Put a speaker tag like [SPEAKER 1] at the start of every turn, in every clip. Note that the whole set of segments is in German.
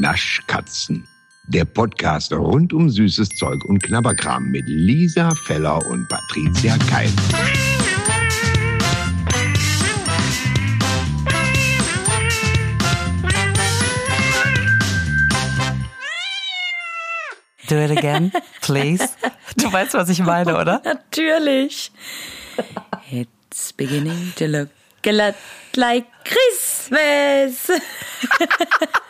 [SPEAKER 1] Naschkatzen. Der Podcast rund um süßes Zeug und Knabberkram mit Lisa Feller und Patricia Keil.
[SPEAKER 2] Do it again, please. Du weißt, was ich meine, oder?
[SPEAKER 3] Natürlich. It's beginning to look a lot like Christmas.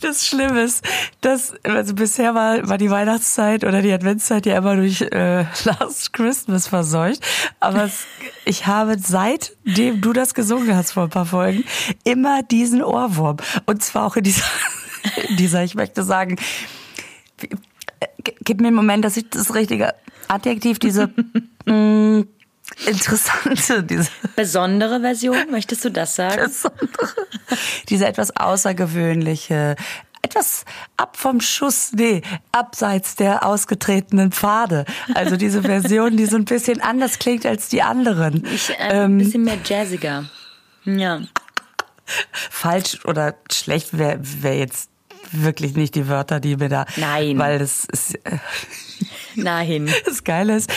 [SPEAKER 2] Das Schlimme ist, dass also bisher war, war die Weihnachtszeit oder die Adventszeit ja immer durch äh, Last Christmas verseucht. Aber es, ich habe seitdem du das gesungen hast vor ein paar Folgen immer diesen Ohrwurm. Und zwar auch in dieser, in dieser ich möchte sagen, gib mir einen Moment, dass ich das richtige Adjektiv, diese mh, interessante, diese
[SPEAKER 3] Besondere Version, möchtest du das sagen?
[SPEAKER 2] besondere, diese etwas außergewöhnliche, etwas ab vom Schuss, nee, abseits der ausgetretenen Pfade. Also diese Version, die so ein bisschen anders klingt als die anderen.
[SPEAKER 3] Ich, äh, ein bisschen mehr jazziger. Ja.
[SPEAKER 2] Falsch oder schlecht wäre wär jetzt wirklich nicht die Wörter, die mir da.
[SPEAKER 3] Nein.
[SPEAKER 2] Weil das ist. Äh,
[SPEAKER 3] Nein.
[SPEAKER 2] Das Geile ist,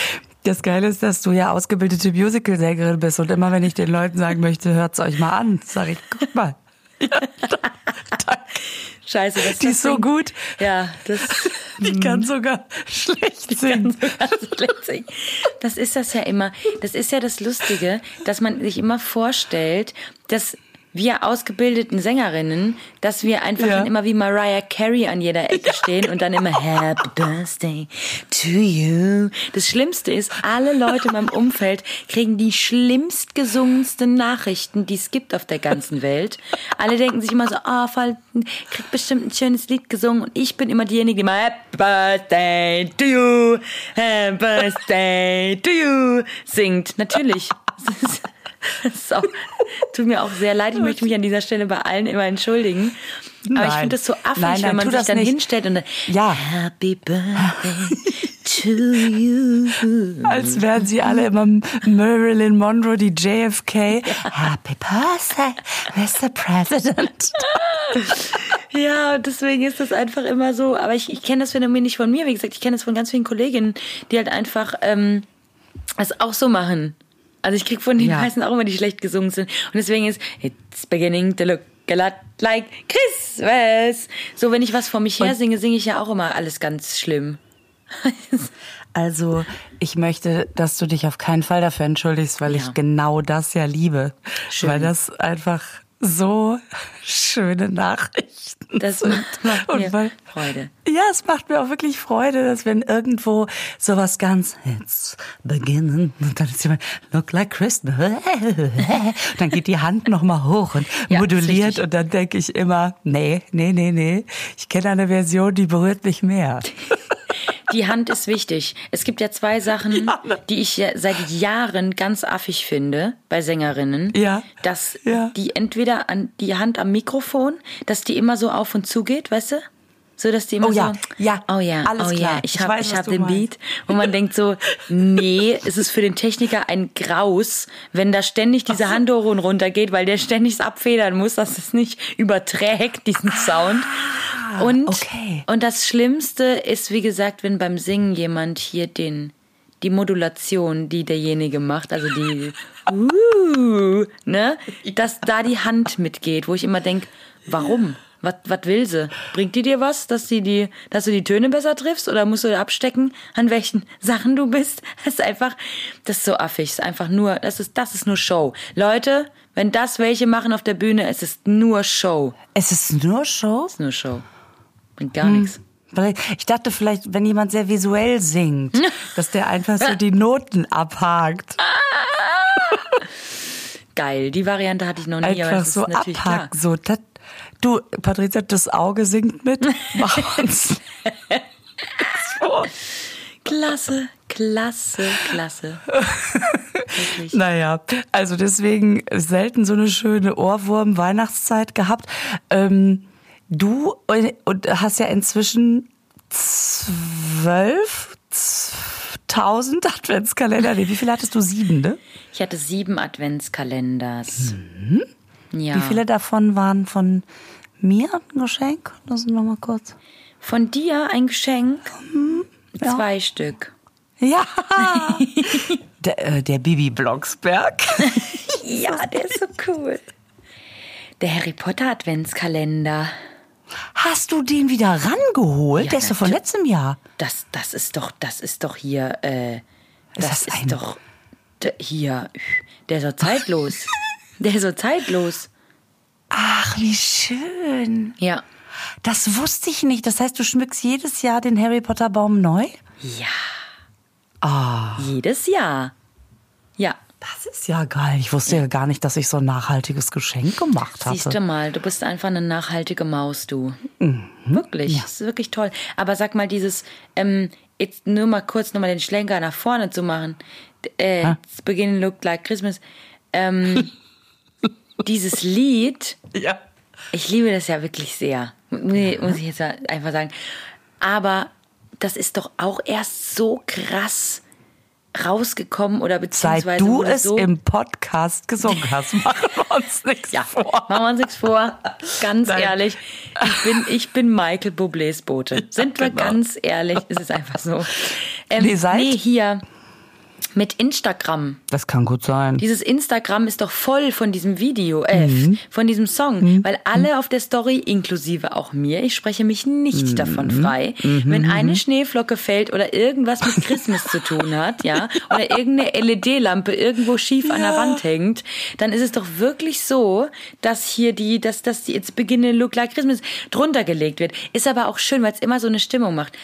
[SPEAKER 2] das Geile ist, dass du ja ausgebildete Musicalsängerin bist und immer wenn ich den Leuten sagen möchte, hört's euch mal an, sage ich, guck mal. Ja, da, da,
[SPEAKER 3] Scheiße, das
[SPEAKER 2] die ist so gut.
[SPEAKER 3] Ja, das.
[SPEAKER 2] Die kann sogar schlecht
[SPEAKER 3] kann
[SPEAKER 2] singen.
[SPEAKER 3] sogar schlecht singen. Das ist das ja immer. Das ist ja das Lustige, dass man sich immer vorstellt, dass wir ausgebildeten Sängerinnen, dass wir einfach
[SPEAKER 2] Ja.
[SPEAKER 3] immer wie Mariah Carey an jeder Ecke stehen und dann immer Happy Birthday to you. Das Schlimmste ist, alle Leute in meinem Umfeld kriegen die schlimmst gesungensten Nachrichten, die es gibt auf der ganzen Welt. Alle denken sich immer so, ah, voll, krieg bestimmt ein schönes Lied gesungen und ich bin immer diejenige, die immer Happy Birthday to you, Happy Birthday to you singt. Natürlich. Auch, tut mir auch sehr leid. Ich möchte mich an dieser Stelle bei allen immer entschuldigen. Aber ich
[SPEAKER 2] Nein.
[SPEAKER 3] finde das so affig,
[SPEAKER 2] Nein, nein,
[SPEAKER 3] wenn man sich
[SPEAKER 2] das
[SPEAKER 3] dann
[SPEAKER 2] nicht.
[SPEAKER 3] hinstellt und dann,
[SPEAKER 2] Ja.
[SPEAKER 3] Happy Birthday to you.
[SPEAKER 2] Als wären sie alle immer Marilyn Monroe, die JFK. Happy Birthday, Mr. President.
[SPEAKER 3] Ja, und deswegen ist das einfach immer so. Aber ich, ich kenne das Phänomen nicht von mir. Wie gesagt, ich kenne das von ganz vielen Kolleginnen, die halt einfach ähm, es auch so machen. Also ich krieg von den
[SPEAKER 2] Ja.
[SPEAKER 3] meisten auch immer, die schlecht gesungen sind. Und deswegen ist It's beginning to look a lot like Christmas. So, wenn ich was vor mich her singe, singe ich ja auch immer alles ganz schlimm.
[SPEAKER 2] Also, ich möchte, dass du dich auf keinen Fall dafür entschuldigst, weil
[SPEAKER 3] Ja.
[SPEAKER 2] ich genau das ja liebe.
[SPEAKER 3] Schön.
[SPEAKER 2] Weil das einfach so schöne Nachrichten
[SPEAKER 3] Das
[SPEAKER 2] sind.
[SPEAKER 3] macht
[SPEAKER 2] Und
[SPEAKER 3] mir
[SPEAKER 2] weil,
[SPEAKER 3] Freude.
[SPEAKER 2] Ja, es macht mir auch wirklich Freude, dass wenn irgendwo sowas ganz It's beginnen und dann ist jemand Look like Christmas. Dann geht die Hand noch mal hoch und
[SPEAKER 3] Ja,
[SPEAKER 2] moduliert und dann denke ich immer, nee, nee, nee, nee. Ich kenne eine Version, die berührt mich mehr.
[SPEAKER 3] Die Hand ist wichtig. Es gibt ja zwei Sachen,
[SPEAKER 2] Ja, ne?
[SPEAKER 3] die ich ja seit Jahren ganz affig finde bei Sängerinnen.
[SPEAKER 2] Ja.
[SPEAKER 3] Dass
[SPEAKER 2] Ja.
[SPEAKER 3] die entweder an die Hand am Mikrofon, dass die immer so auf und zu geht, weißt du? So, dass die immer
[SPEAKER 2] Oh ja,
[SPEAKER 3] so,
[SPEAKER 2] ja,
[SPEAKER 3] oh ja,
[SPEAKER 2] alles
[SPEAKER 3] oh
[SPEAKER 2] klar.
[SPEAKER 3] ja, ich
[SPEAKER 2] Ich
[SPEAKER 3] habe ich
[SPEAKER 2] was
[SPEAKER 3] hab den
[SPEAKER 2] meinst.
[SPEAKER 3] Beat. Und man denkt so, nee, es ist für den Techniker ein Graus, wenn da ständig diese Hand hoch und runter geht, weil der ständig es abfedern muss, dass es nicht überträgt, diesen Sound. Und,
[SPEAKER 2] Ah, okay.
[SPEAKER 3] und das Schlimmste ist, wie gesagt, wenn beim Singen jemand hier den, die Modulation, die derjenige macht, also die, uh, ne, dass da die Hand mitgeht, wo ich immer denk, warum? Was, was will sie? Bringt die dir was, dass, die die, dass du die Töne besser triffst? Oder musst du abstecken, an welchen Sachen du bist? Das ist einfach, das ist so affig. Das ist einfach nur, das ist, das ist nur Show. Leute, wenn das welche machen auf der Bühne, es ist nur Show.
[SPEAKER 2] Es ist nur Show?
[SPEAKER 3] Es ist nur Show. Und gar nichts.
[SPEAKER 2] Vielleicht- Ich dachte vielleicht, wenn jemand sehr visuell singt, dass der einfach so die Noten abhakt.
[SPEAKER 3] Geil. Die Variante hatte ich noch nie, aber
[SPEAKER 2] Einfach
[SPEAKER 3] das ist
[SPEAKER 2] so
[SPEAKER 3] klar.
[SPEAKER 2] abhakt. So, das, du, Patricia, das Auge singt mit. Mach uns. so.
[SPEAKER 3] Klasse, klasse, klasse. Wirklich.
[SPEAKER 2] Naja, also deswegen selten so eine schöne Ohrwurm-Weihnachtszeit gehabt. Ähm, du äh, und hast ja inzwischen zwölf, tausend Adventskalender. Nee, Wie viele hattest du? Sieben, ne?
[SPEAKER 3] Ich hatte sieben Adventskalenders. Ja.
[SPEAKER 2] Wie viele davon waren von mir ein Geschenk? Lass uns noch mal kurz.
[SPEAKER 3] Von dir ein Geschenk?
[SPEAKER 2] Mhm, ja.
[SPEAKER 3] Zwei Stück.
[SPEAKER 2] Ja. der, äh, der Bibi Blocksberg.
[SPEAKER 3] Ja, der ist so cool. Der Harry Potter Adventskalender.
[SPEAKER 2] Hast du den wieder rangeholt?
[SPEAKER 3] Ja,
[SPEAKER 2] der ist doch von letztem Jahr.
[SPEAKER 3] Das, das ist doch, das ist doch hier, äh, das,
[SPEAKER 2] das
[SPEAKER 3] ist doch hier, der ist so zeitlos. der ist so zeitlos.
[SPEAKER 2] Ach, wie schön.
[SPEAKER 3] Ja.
[SPEAKER 2] Das wusste ich nicht. Das heißt, du schmückst jedes Jahr den Harry Potter Baum neu?
[SPEAKER 3] Ja.
[SPEAKER 2] Ah,
[SPEAKER 3] Jedes Jahr. Ja.
[SPEAKER 2] das ist ja geil. Ich wusste ja gar nicht, dass ich so ein nachhaltiges Geschenk gemacht
[SPEAKER 3] Siehst du mal, du bist einfach eine nachhaltige Maus, du. Wirklich, das ist wirklich toll. Aber sag mal, dieses, ähm, jetzt nur mal kurz nochmal den Schlenker nach vorne zu machen. Äh, it's beginning look like Christmas. Ähm, dieses Lied,
[SPEAKER 2] Ja.
[SPEAKER 3] ich liebe das ja wirklich sehr. Muss muss ich jetzt einfach sagen. Aber das ist doch auch erst so krass rausgekommen oder
[SPEAKER 2] Seit
[SPEAKER 3] beziehungsweise
[SPEAKER 2] du
[SPEAKER 3] wurde
[SPEAKER 2] es
[SPEAKER 3] so
[SPEAKER 2] im Podcast gesungen hast, machen wir uns nichts
[SPEAKER 3] Ja,
[SPEAKER 2] vor.
[SPEAKER 3] machen wir uns nichts vor. Ganz
[SPEAKER 2] Nein.
[SPEAKER 3] ehrlich, ich bin, ich bin Michael Bublés Bote. Sind wir
[SPEAKER 2] genau.
[SPEAKER 3] ganz ehrlich, es ist einfach so. Ähm,
[SPEAKER 2] seit-
[SPEAKER 3] nee, hier mit Instagram.
[SPEAKER 2] Das kann gut sein.
[SPEAKER 3] Dieses Instagram ist doch voll von diesem Video, äh,
[SPEAKER 2] Mhm.
[SPEAKER 3] von diesem Song, weil alle auf der Story, inklusive auch mir, ich spreche mich nicht
[SPEAKER 2] Mhm.
[SPEAKER 3] davon frei, wenn eine Schneeflocke fällt oder irgendwas mit Christmas zu tun hat, ja, oder irgendeine LED-Lampe irgendwo schief an der Wand hängt, dann ist es doch wirklich so, dass hier die, dass, dass die jetzt beginne Look Like Christmas drunter gelegt wird. Ist aber auch schön, weil es immer so eine Stimmung macht.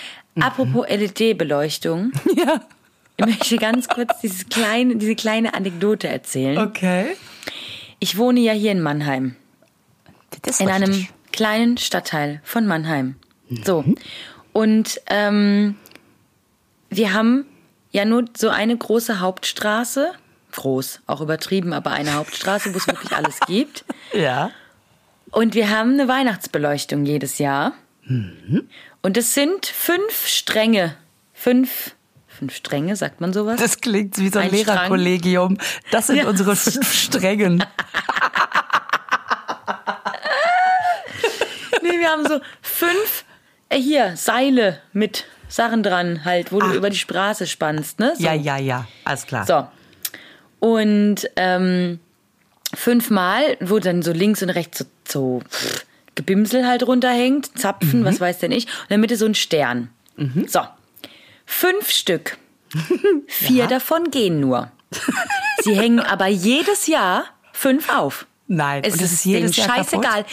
[SPEAKER 3] Apropos LED-Beleuchtung.
[SPEAKER 2] Ja.
[SPEAKER 3] Ich möchte ganz kurz dieses kleine, diese kleine Anekdote erzählen.
[SPEAKER 2] Okay.
[SPEAKER 3] Ich wohne ja hier in Mannheim,
[SPEAKER 2] Das ist
[SPEAKER 3] in einem
[SPEAKER 2] richtig.
[SPEAKER 3] kleinen Stadtteil von Mannheim. So. Und ähm, wir haben ja nur so eine große Hauptstraße. Groß, auch übertrieben, aber eine Hauptstraße, wo es wirklich alles gibt.
[SPEAKER 2] Ja.
[SPEAKER 3] Und wir haben eine Weihnachtsbeleuchtung jedes Jahr. Und es sind fünf Stränge. Fünf, fünf Stränge, sagt man sowas?
[SPEAKER 2] Das klingt wie so ein,
[SPEAKER 3] Ein.
[SPEAKER 2] Lehrerkollegium. Das sind
[SPEAKER 3] Ja.
[SPEAKER 2] unsere fünf Strängen.
[SPEAKER 3] Nee, wir haben so fünf, äh, hier, Seile mit Sachen dran halt, wo du über die Straße spannst, ne? So.
[SPEAKER 2] Ja, ja, ja. Alles klar.
[SPEAKER 3] So. Und ähm, fünfmal, wo dann so links und rechts so, so pff, Gebimsel halt runterhängt, Zapfen, was weiß denn ich, und in der Mitte so ein Stern. So. Fünf Stück. Vier davon gehen nur. Sie hängen aber jedes Jahr fünf auf.
[SPEAKER 2] Nein,
[SPEAKER 3] Es
[SPEAKER 2] und das
[SPEAKER 3] ist
[SPEAKER 2] ist jedes
[SPEAKER 3] denen
[SPEAKER 2] Jahr
[SPEAKER 3] scheißegal.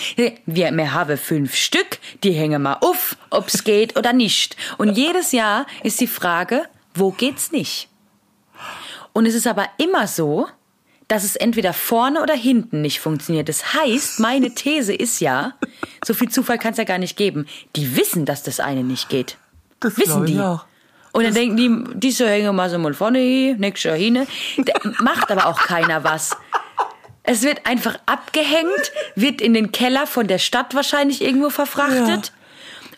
[SPEAKER 3] Wir, wir haben fünf Stück, die hängen mal auf, ob's geht oder nicht. Und jedes Jahr ist die Frage, wo geht's nicht? Und es ist aber immer so, dass es entweder vorne oder hinten nicht funktioniert. Das heißt, meine These ist ja, so viel Zufall kann es ja gar nicht geben. Die wissen, dass das eine nicht geht.
[SPEAKER 2] Das
[SPEAKER 3] wissen die.
[SPEAKER 2] auch.
[SPEAKER 3] Und dann denken die, diese hängen mal so mal vorne hin, nächstes Jahr hin. Macht aber auch keiner was. Es wird einfach abgehängt, wird in den Keller von der Stadt wahrscheinlich irgendwo verfrachtet.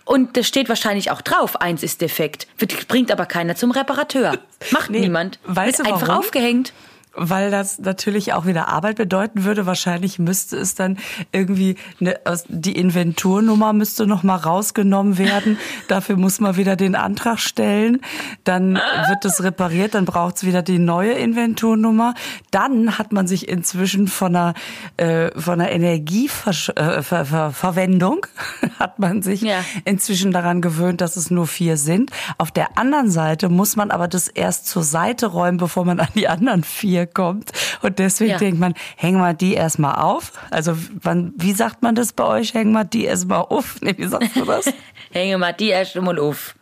[SPEAKER 3] Und das steht wahrscheinlich auch drauf, eins ist defekt. Bringt aber keiner zum Reparateur. Macht
[SPEAKER 2] Nee,
[SPEAKER 3] niemand.
[SPEAKER 2] weißt
[SPEAKER 3] wird
[SPEAKER 2] du
[SPEAKER 3] einfach
[SPEAKER 2] warum?
[SPEAKER 3] aufgehängt.
[SPEAKER 2] Weil das natürlich auch wieder Arbeit bedeuten würde. Wahrscheinlich müsste es dann irgendwie eine, die Inventurnummer müsste noch mal rausgenommen werden. Dafür muss man wieder den Antrag stellen. Dann wird es repariert. Dann braucht es wieder die neue Inventurnummer. Dann hat man sich inzwischen von einer äh, von einer Energieverwendung hat man sich
[SPEAKER 3] Ja.
[SPEAKER 2] inzwischen daran gewöhnt, dass es nur vier sind. Auf der anderen Seite muss man aber das erst zur Seite räumen, bevor man an die anderen vier kommt. Und deswegen
[SPEAKER 3] Ja.
[SPEAKER 2] denkt man, hängen wir die erstmal auf. Also wann, wie sagt man das bei euch? Hängen wir die erstmal auf? Nee, wie sagst du das?
[SPEAKER 3] Hänge mal die erst mal auf.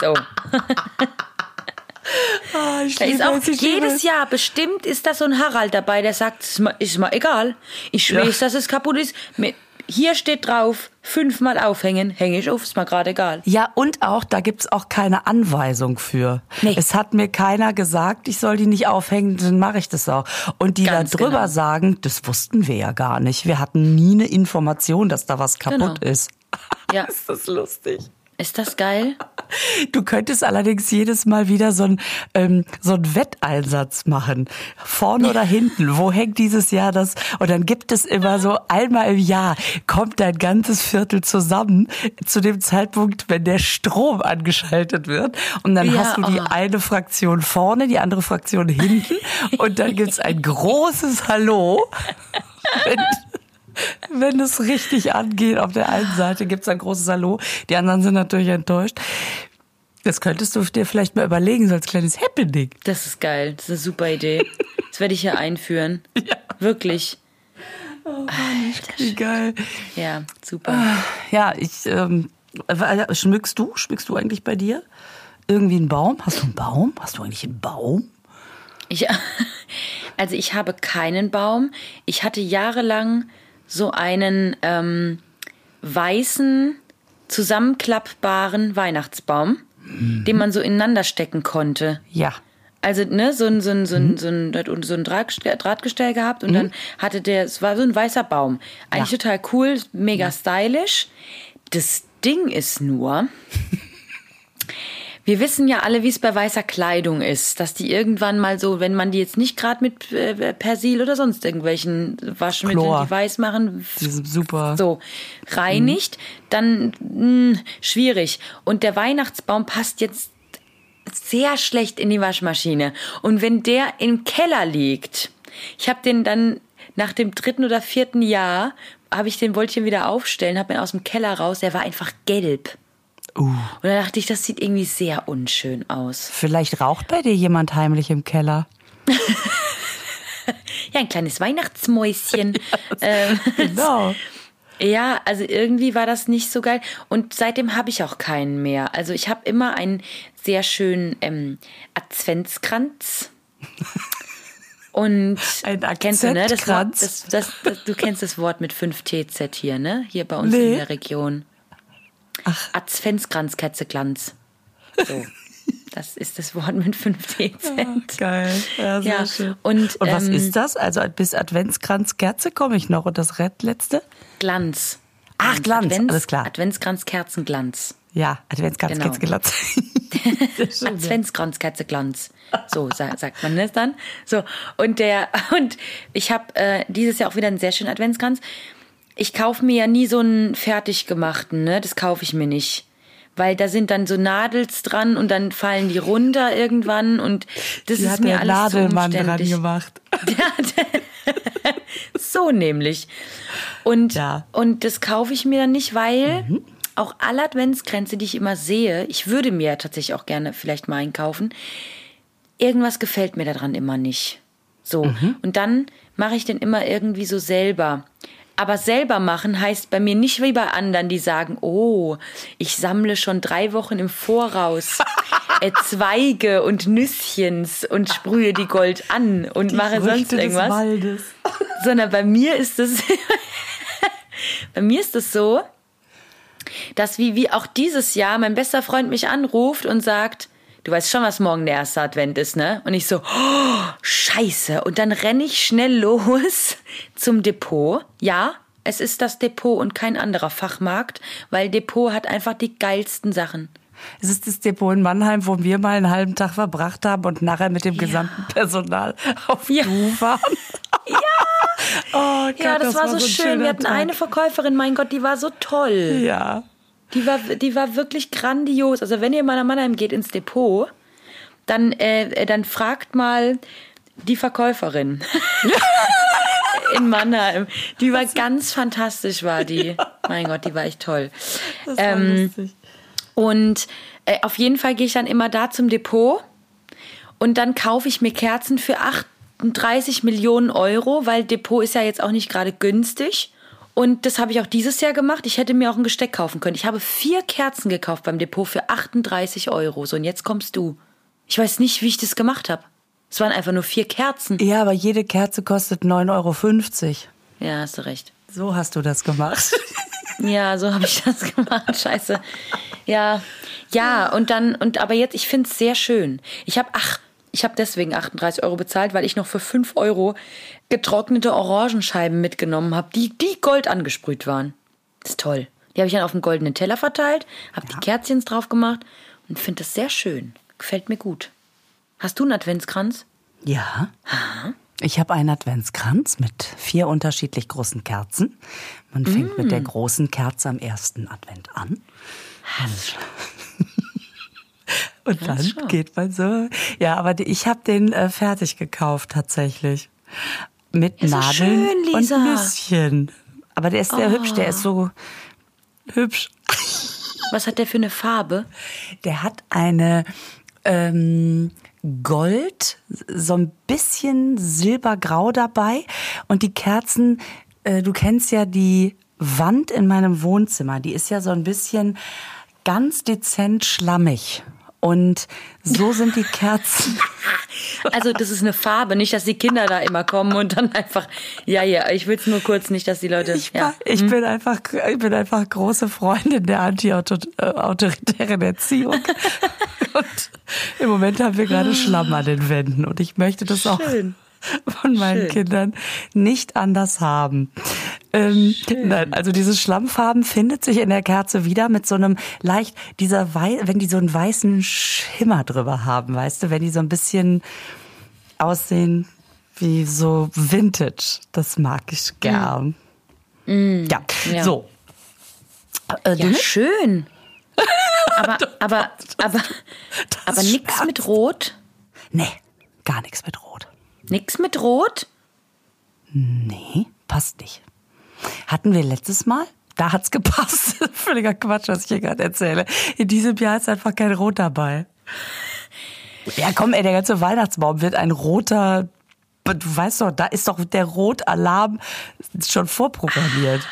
[SPEAKER 3] So.
[SPEAKER 2] Ah,
[SPEAKER 3] Da ist auch jedes
[SPEAKER 2] es.
[SPEAKER 3] Jahr bestimmt ist da so ein Harald dabei, der sagt, ist mir, ist mir egal. Ich
[SPEAKER 2] Ja.
[SPEAKER 3] weiß, dass es kaputt ist. Hier steht drauf, fünfmal aufhängen, hänge ich auf, ist mir gerade egal.
[SPEAKER 2] Ja, und auch, da gibt's auch keine Anweisung für.
[SPEAKER 3] Nee.
[SPEAKER 2] Es hat mir keiner gesagt, ich soll die nicht aufhängen, dann mache ich das auch. Und die
[SPEAKER 3] Ganz
[SPEAKER 2] da drüber
[SPEAKER 3] genau.
[SPEAKER 2] sagen, das wussten wir ja gar nicht. Wir hatten nie eine Information, dass da was kaputt
[SPEAKER 3] Genau.
[SPEAKER 2] ist.
[SPEAKER 3] Ja.
[SPEAKER 2] ist das lustig.
[SPEAKER 3] Ist das geil?
[SPEAKER 2] Du könntest allerdings jedes Mal wieder so einen ähm, so einen Wetteinsatz machen. Vorne oder hinten. Wo hängt dieses Jahr das? Und dann gibt es immer so einmal im Jahr kommt dein ganzes Viertel zusammen zu dem Zeitpunkt, wenn der Strom angeschaltet wird. Und dann
[SPEAKER 3] Ja,
[SPEAKER 2] hast du die
[SPEAKER 3] oh.
[SPEAKER 2] eine Fraktion vorne, die andere Fraktion hinten. Und dann gibt's ein großes Hallo. Wenn, es richtig angeht, auf der einen Seite gibt's ein großes Hallo, die anderen sind natürlich enttäuscht. Das könntest du dir vielleicht mal überlegen, so als kleines Happening.
[SPEAKER 3] Das ist geil. Das ist eine super Idee. Das werde ich hier einführen.
[SPEAKER 2] Ja.
[SPEAKER 3] Wirklich.
[SPEAKER 2] Wie geil.
[SPEAKER 3] Ja, super.
[SPEAKER 2] Ja, ich, ähm, äh, schmückst du? Schmückst du eigentlich bei dir? Irgendwie einen Baum? Hast du einen Baum? Hast du eigentlich einen Baum?
[SPEAKER 3] Ich, also ich habe keinen Baum. Ich hatte jahrelang so einen ähm, weißen, zusammenklappbaren Weihnachtsbaum, den man so ineinander stecken konnte.
[SPEAKER 2] Ja.
[SPEAKER 3] Also, ne, so ein, so ein, so ein, so ein, so ein Drahtgestell, gehabt und dann hatte der, es war so ein weißer Baum. Eigentlich
[SPEAKER 2] Ja.
[SPEAKER 3] total cool, mega stylisch. Das Ding ist nur, wir wissen ja alle, wie es bei weißer Kleidung ist, dass die irgendwann mal so, wenn man die jetzt nicht gerade mit äh, Persil oder sonst irgendwelchen Waschmitteln,
[SPEAKER 2] Chlor.
[SPEAKER 3] die weiß machen,
[SPEAKER 2] super.
[SPEAKER 3] so reinigt, dann mh, schwierig. Und der Weihnachtsbaum passt jetzt sehr schlecht in die Waschmaschine. Und wenn der im Keller liegt, ich habe den dann nach dem dritten oder vierten Jahr, habe ich den ihn wieder aufstellen, habe ihn aus dem Keller raus, der war einfach gelb.
[SPEAKER 2] Uh.
[SPEAKER 3] Und da dachte ich, das sieht irgendwie sehr unschön aus.
[SPEAKER 2] Vielleicht raucht bei dir jemand heimlich im Keller.
[SPEAKER 3] Ja, ein kleines Weihnachtsmäuschen. ähm,
[SPEAKER 2] Genau.
[SPEAKER 3] Ja, also irgendwie war das nicht so geil. Und seitdem habe ich auch keinen mehr. Also ich habe immer einen sehr schönen ähm, Adventskranz. Und
[SPEAKER 2] Ein
[SPEAKER 3] kennst du, ne? Das Wort, das, das, das, du kennst das Wort mit 5 TZ hier, ne? Hier bei uns
[SPEAKER 2] Nee.
[SPEAKER 3] in der Region. Ach. Adventskranz, Ketzeglanz. So. Das ist das Wort mit 5 TZ.
[SPEAKER 2] Geil. Ja, sehr
[SPEAKER 3] Ja,
[SPEAKER 2] schön.
[SPEAKER 3] und,
[SPEAKER 2] und was
[SPEAKER 3] ähm,
[SPEAKER 2] ist das? Also bis Adventskranz Kerze komme ich noch. Und das Red letzte?
[SPEAKER 3] Glanz.
[SPEAKER 2] Ach, Glanz, alles klar.
[SPEAKER 3] Adventskranz, Kerzenglanz.
[SPEAKER 2] Ja, Adventskranz
[SPEAKER 3] Genau.
[SPEAKER 2] Kerze Glanz.
[SPEAKER 3] Adventskranz. So sa sagt man das dann. So und der und ich habe äh, dieses Jahr auch wieder einen sehr schönen Adventskranz. Ich kaufe mir ja nie so einen fertig gemachten, ne? Das kaufe ich mir nicht. Weil da sind dann so Nadels dran und dann fallen die runter irgendwann und das
[SPEAKER 2] Die
[SPEAKER 3] ist
[SPEAKER 2] hat
[SPEAKER 3] mir
[SPEAKER 2] der
[SPEAKER 3] alles
[SPEAKER 2] Nadelmann
[SPEAKER 3] so
[SPEAKER 2] dran gemacht.
[SPEAKER 3] So nämlich. Und,
[SPEAKER 2] Ja.
[SPEAKER 3] und das kaufe ich mir dann nicht, weil auch alle Adventskränze, die ich immer sehe, ich würde mir tatsächlich auch gerne vielleicht mal einkaufen, irgendwas gefällt mir daran immer nicht. So. Und dann mache ich den immer irgendwie so selber. Aber selber machen heißt bei mir nicht wie bei anderen, die sagen, oh, ich sammle schon drei Wochen im Voraus äh, Zweige und Nüsschens und sprühe die Gold an und mache sonst
[SPEAKER 2] Früchte des
[SPEAKER 3] irgendwas
[SPEAKER 2] Waldes.
[SPEAKER 3] sondern bei mir ist es bei mir ist es so, dass wie, wie auch dieses Jahr mein bester Freund mich anruft und sagt, du weißt schon, was morgen der erste Advent ist, ne? Und ich so, oh, scheiße. Und dann renne ich schnell los zum Depot. Ja, es ist das Depot und kein anderer Fachmarkt, weil Depot hat einfach die geilsten Sachen.
[SPEAKER 2] Es ist das Depot in Mannheim, wo wir mal einen halben Tag verbracht haben und nachher mit dem gesamten Personal auf
[SPEAKER 3] Ja.
[SPEAKER 2] Du waren. Ja. oh Gott,
[SPEAKER 3] Ja, das, war, so
[SPEAKER 2] ein
[SPEAKER 3] schön. Wir hatten
[SPEAKER 2] Tag.
[SPEAKER 3] eine Verkäuferin, mein Gott, die war so toll.
[SPEAKER 2] Ja.
[SPEAKER 3] Die war, die war wirklich grandios. Also wenn ihr mal nach Mannheim geht ins Depot, dann, äh, dann fragt mal die Verkäuferin in Mannheim. Die war ganz fantastisch, war die. Mein Gott, die war echt toll.
[SPEAKER 2] Das war
[SPEAKER 3] Ähm,
[SPEAKER 2] lustig.
[SPEAKER 3] Und äh, auf jeden Fall gehe ich dann immer da zum Depot und dann kaufe ich mir Kerzen für 38 Millionen Euro, weil Depot ist ja jetzt auch nicht gerade günstig. Und das habe ich auch dieses Jahr gemacht. Ich hätte mir auch ein Gesteck kaufen können. Ich habe vier Kerzen gekauft beim Depot für 38 Euro. So, und jetzt kommst du. Ich weiß nicht, wie ich das gemacht habe. Es waren einfach nur vier Kerzen.
[SPEAKER 2] Ja, aber jede Kerze kostet 9,50 Euro.
[SPEAKER 3] Ja, hast du recht.
[SPEAKER 2] So hast du das gemacht.
[SPEAKER 3] Ja, so habe ich das gemacht. Scheiße. Ja, ja, und dann, und aber jetzt, ich finde es sehr schön. Ich habe, ach, ich habe deswegen 38 Euro bezahlt, weil ich noch für 5 Euro getrocknete Orangenscheiben mitgenommen habe, die, die Gold angesprüht waren. Das ist toll. Die habe ich dann auf einen goldenen Teller verteilt, habe die Kerzchens drauf gemacht und finde das sehr schön. Gefällt mir gut. Hast du einen Adventskranz?
[SPEAKER 2] Ja. Ich habe einen Adventskranz mit vier unterschiedlich großen Kerzen. Man fängt mit der großen Kerze am ersten Advent an. Und dann
[SPEAKER 3] schau.
[SPEAKER 2] geht man so. Ja, aber die- ich habe den äh, fertig gekauft tatsächlich. Mit Nadeln
[SPEAKER 3] schön, Lisa.
[SPEAKER 2] und Nüsschen. Aber der ist sehr hübsch, der ist so hübsch.
[SPEAKER 3] Was hat der für eine Farbe?
[SPEAKER 2] Der hat eine ähm, Gold, so ein bisschen silbergrau dabei. Und die Kerzen, äh, du kennst ja die Wand in meinem Wohnzimmer, die ist ja so ein bisschen ganz dezent schlammig. Und so sind die Kerzen.
[SPEAKER 3] Also das ist eine Farbe, nicht, dass die Kinder da immer kommen und dann einfach, ja, ja, ich will es nur kurz nicht, dass die Leute,
[SPEAKER 2] Ich,
[SPEAKER 3] ja.
[SPEAKER 2] ich bin einfach, ich bin einfach große Freundin der anti-autoritären Erziehung. und im Moment haben wir gerade Schlamm an den Wänden und ich möchte das auch
[SPEAKER 3] Schön.
[SPEAKER 2] von meinen
[SPEAKER 3] Schön.
[SPEAKER 2] Kindern nicht anders haben. Ähm, nein, also diese Schlammfarben findet sich in der Kerze wieder mit so einem leicht, dieser Wei wenn die so einen weißen Schimmer drüber haben, weißt du, wenn die so ein bisschen aussehen wie so Vintage. Das mag ich gern. Ja.
[SPEAKER 3] Ja.
[SPEAKER 2] so. Äh,
[SPEAKER 3] Ja,
[SPEAKER 2] du?
[SPEAKER 3] schön. Aber, aber, aber, aber
[SPEAKER 2] schmerzt.
[SPEAKER 3] mit Rot?
[SPEAKER 2] Nee, gar nichts mit Rot.
[SPEAKER 3] Nix mit Rot?
[SPEAKER 2] Nee, passt nicht. Hatten wir letztes Mal? Da hat's gepasst. Völliger Quatsch, was ich hier gerade erzähle. In diesem Jahr ist einfach kein Rot dabei. Ja, komm, ey, der ganze Weihnachtsbaum wird ein roter. Du weißt doch, da ist doch der Rotalarm schon vorprogrammiert.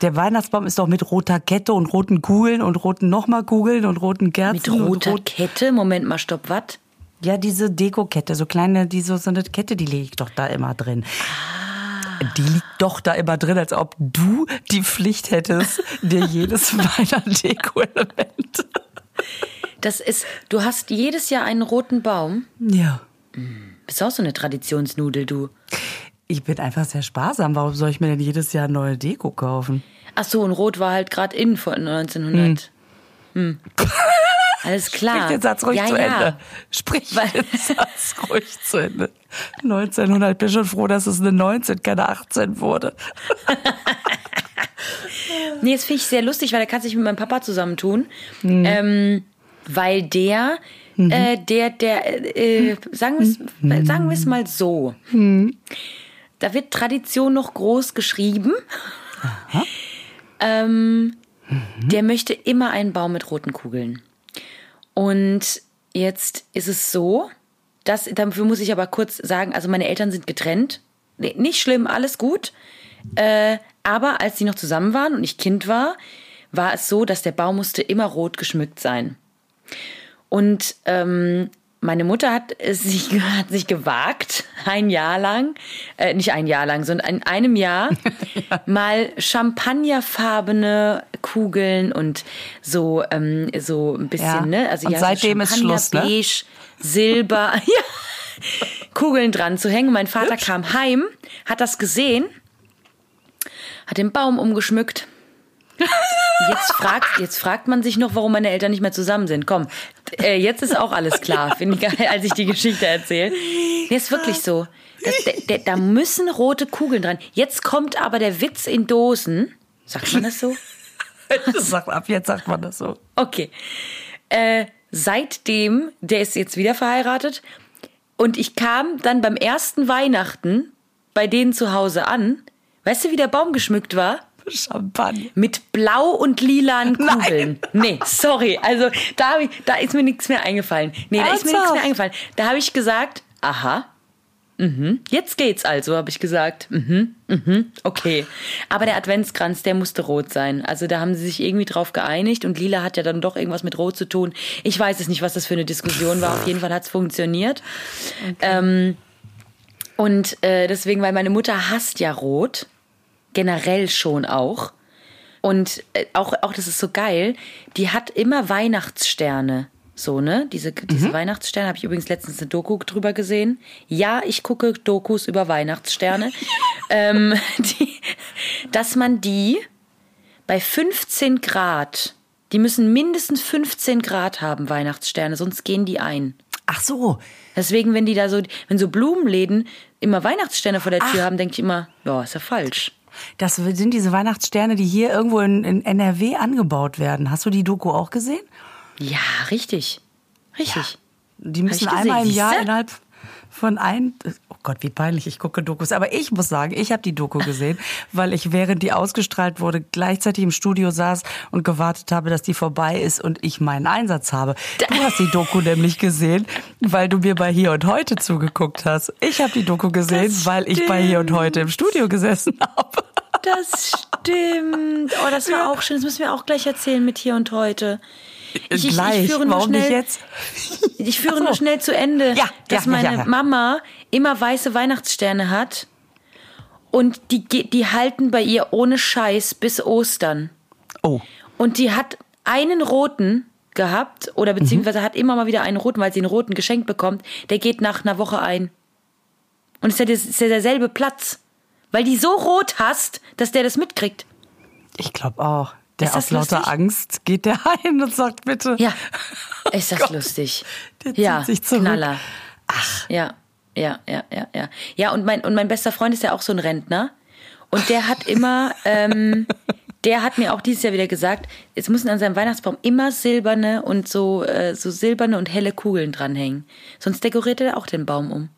[SPEAKER 2] Der Weihnachtsbaum ist doch mit roter Kette und roten Kugeln und roten nochmal Kugeln und roten Kerzen.
[SPEAKER 3] Mit roter
[SPEAKER 2] rot
[SPEAKER 3] Kette? Moment mal, stopp, was?
[SPEAKER 2] Ja, diese Dekokette, so kleine, die so, so eine Kette, die liegt doch da immer drin. Die liegt doch da immer drin, als ob du die Pflicht hättest, dir jedes meiner Deko-Element.
[SPEAKER 3] Das ist, du hast jedes Jahr einen roten Baum.
[SPEAKER 2] Ja.
[SPEAKER 3] Bist auch so eine Traditionsnudel, du.
[SPEAKER 2] Ich bin einfach sehr sparsam. Warum soll ich mir denn jedes Jahr neue Deko kaufen?
[SPEAKER 3] Ach so, und Rot war halt gerade in von 1900. Hm. Alles klar.
[SPEAKER 2] Sprich den Satz ruhig
[SPEAKER 3] ja,
[SPEAKER 2] zu
[SPEAKER 3] ja.
[SPEAKER 2] Ende. Sprich den Satz ruhig zu Ende. 1900, bin schon froh, dass es eine 19, keine 18 wurde.
[SPEAKER 3] Nee, das finde ich sehr lustig, weil da kannst du dich mit meinem Papa zusammentun. Ähm, weil der, äh, der, der, äh, sagen wir es wir es mal so. Da wird Tradition noch groß geschrieben. Ähm, Der möchte immer einen Baum mit roten Kugeln. Und jetzt ist es so, dass, dafür muss ich aber kurz sagen, also meine Eltern sind getrennt. Nee, Nicht schlimm, alles gut. Äh, aber als sie noch zusammen waren und ich Kind war, war es so, dass der Baum musste immer rot geschmückt sein. Und ähm, meine Mutter hat es sich, hat sich gewagt, ein Jahr lang, äh, nicht ein Jahr lang, sondern in einem Jahr mal champagnerfarbene Kugeln und so, ähm, so ein bisschen,
[SPEAKER 2] Ja.
[SPEAKER 3] ne? Also
[SPEAKER 2] Und
[SPEAKER 3] ja,
[SPEAKER 2] seitdem
[SPEAKER 3] so
[SPEAKER 2] ist Schluss, ne?
[SPEAKER 3] Beige, Silber, ja, Kugeln dran zu hängen. Mein Vater kam heim, hat das gesehen, hat den Baum umgeschmückt. Jetzt fragt, jetzt fragt man sich noch, warum meine Eltern nicht mehr zusammen sind. Komm, äh, jetzt ist auch alles klar, finde ich geil, als ich die Geschichte erzähle. Nee, ist wirklich so. Der, da müssen rote Kugeln dran. Jetzt kommt aber der Witz in Dosen. Sagt man das so?
[SPEAKER 2] Sag, ab jetzt sagt man das so.
[SPEAKER 3] Okay. Äh, seitdem, der ist jetzt wieder verheiratet. Und ich kam dann beim ersten Weihnachten bei denen zu Hause an. Weißt du, wie der Baum geschmückt war?
[SPEAKER 2] Champagner.
[SPEAKER 3] Mit blau und lilanen Kugeln. Nee, sorry. Also da, ich, da ist mir nichts mehr eingefallen. Nee, da ist mir nichts mehr eingefallen. Da habe ich gesagt, aha. Mhm, jetzt geht's also, habe ich gesagt. Mhm, mhm, okay. Aber der Adventskranz, der musste rot sein. Also da haben sie sich irgendwie drauf geeinigt und lila hat ja dann doch irgendwas mit rot zu tun. Ich weiß es nicht, was das für eine Diskussion war. Auf jeden Fall hat's funktioniert. Ähm, und äh, deswegen, weil meine Mutter hasst ja rot, generell schon auch. Und äh, auch, auch, das ist so geil, die hat immer Weihnachtssterne. So, ne? Diese, diese Weihnachtssterne habe ich übrigens letztens eine Doku drüber gesehen. Ja, ich gucke Dokus über Weihnachtssterne. ähm, die, dass man die bei 15 Grad Die müssen mindestens 15 Grad haben, Weihnachtssterne, sonst gehen die ein.
[SPEAKER 2] Ach so.
[SPEAKER 3] Deswegen, wenn die da so, wenn so Blumenläden immer Weihnachtssterne vor der Tür haben, denke ich immer, ja, ist ja falsch.
[SPEAKER 2] Das sind diese Weihnachtssterne, die hier irgendwo in, in NRW angebaut werden. Hast du die Doku auch gesehen?
[SPEAKER 3] Ja, richtig. Richtig.
[SPEAKER 2] Die müssen einmal im Jahr innerhalb von ein. Oh Gott, wie peinlich, ich gucke Dokus. Aber ich muss sagen, ich habe die Doku gesehen, weil ich während die ausgestrahlt wurde, gleichzeitig im Studio saß und gewartet habe, dass die vorbei ist und ich meinen Einsatz habe. Du hast die Doku nämlich gesehen, weil du mir bei Hier und Heute zugeguckt hast. Ich habe die Doku gesehen, weil ich bei Hier und Heute im Studio gesessen habe.
[SPEAKER 3] Das stimmt. Oh, das war auch schön. Das müssen wir auch gleich erzählen mit hier und heute. Ich, ich,
[SPEAKER 2] Gleich.
[SPEAKER 3] ich führe nur
[SPEAKER 2] Warum
[SPEAKER 3] schnell,
[SPEAKER 2] nicht jetzt?
[SPEAKER 3] Ich führe
[SPEAKER 2] so.
[SPEAKER 3] nur schnell zu Ende,
[SPEAKER 2] Ja,
[SPEAKER 3] dass
[SPEAKER 2] ja,
[SPEAKER 3] meine
[SPEAKER 2] ja.
[SPEAKER 3] Mama immer weiße Weihnachtssterne hat und die, die halten bei ihr ohne Scheiß bis Ostern.
[SPEAKER 2] Oh.
[SPEAKER 3] Und die hat einen roten gehabt oder beziehungsweise hat immer mal wieder einen roten, weil sie einen roten geschenkt bekommt. Der geht nach einer Woche ein. Und es ist ja, das ist ja derselbe Platz. Weil die so rot hasst, dass der das mitkriegt.
[SPEAKER 2] Ich glaube auch. Der
[SPEAKER 3] Ist
[SPEAKER 2] aus lauter
[SPEAKER 3] lustig?
[SPEAKER 2] Angst geht der ein und sagt bitte.
[SPEAKER 3] Ja. Ist das
[SPEAKER 2] Gott.
[SPEAKER 3] lustig.
[SPEAKER 2] Der zieht
[SPEAKER 3] ja,
[SPEAKER 2] sich zurück.
[SPEAKER 3] Knaller. Ach. Ja, ja, ja, ja, ja. Ja, und mein, und mein bester Freund ist ja auch so ein Rentner. Und der hat immer, ähm, der hat mir auch dieses Jahr wieder gesagt, es müssen an seinem Weihnachtsbaum immer silberne und so, äh, so silberne und helle Kugeln dranhängen. Sonst dekoriert er auch den Baum um.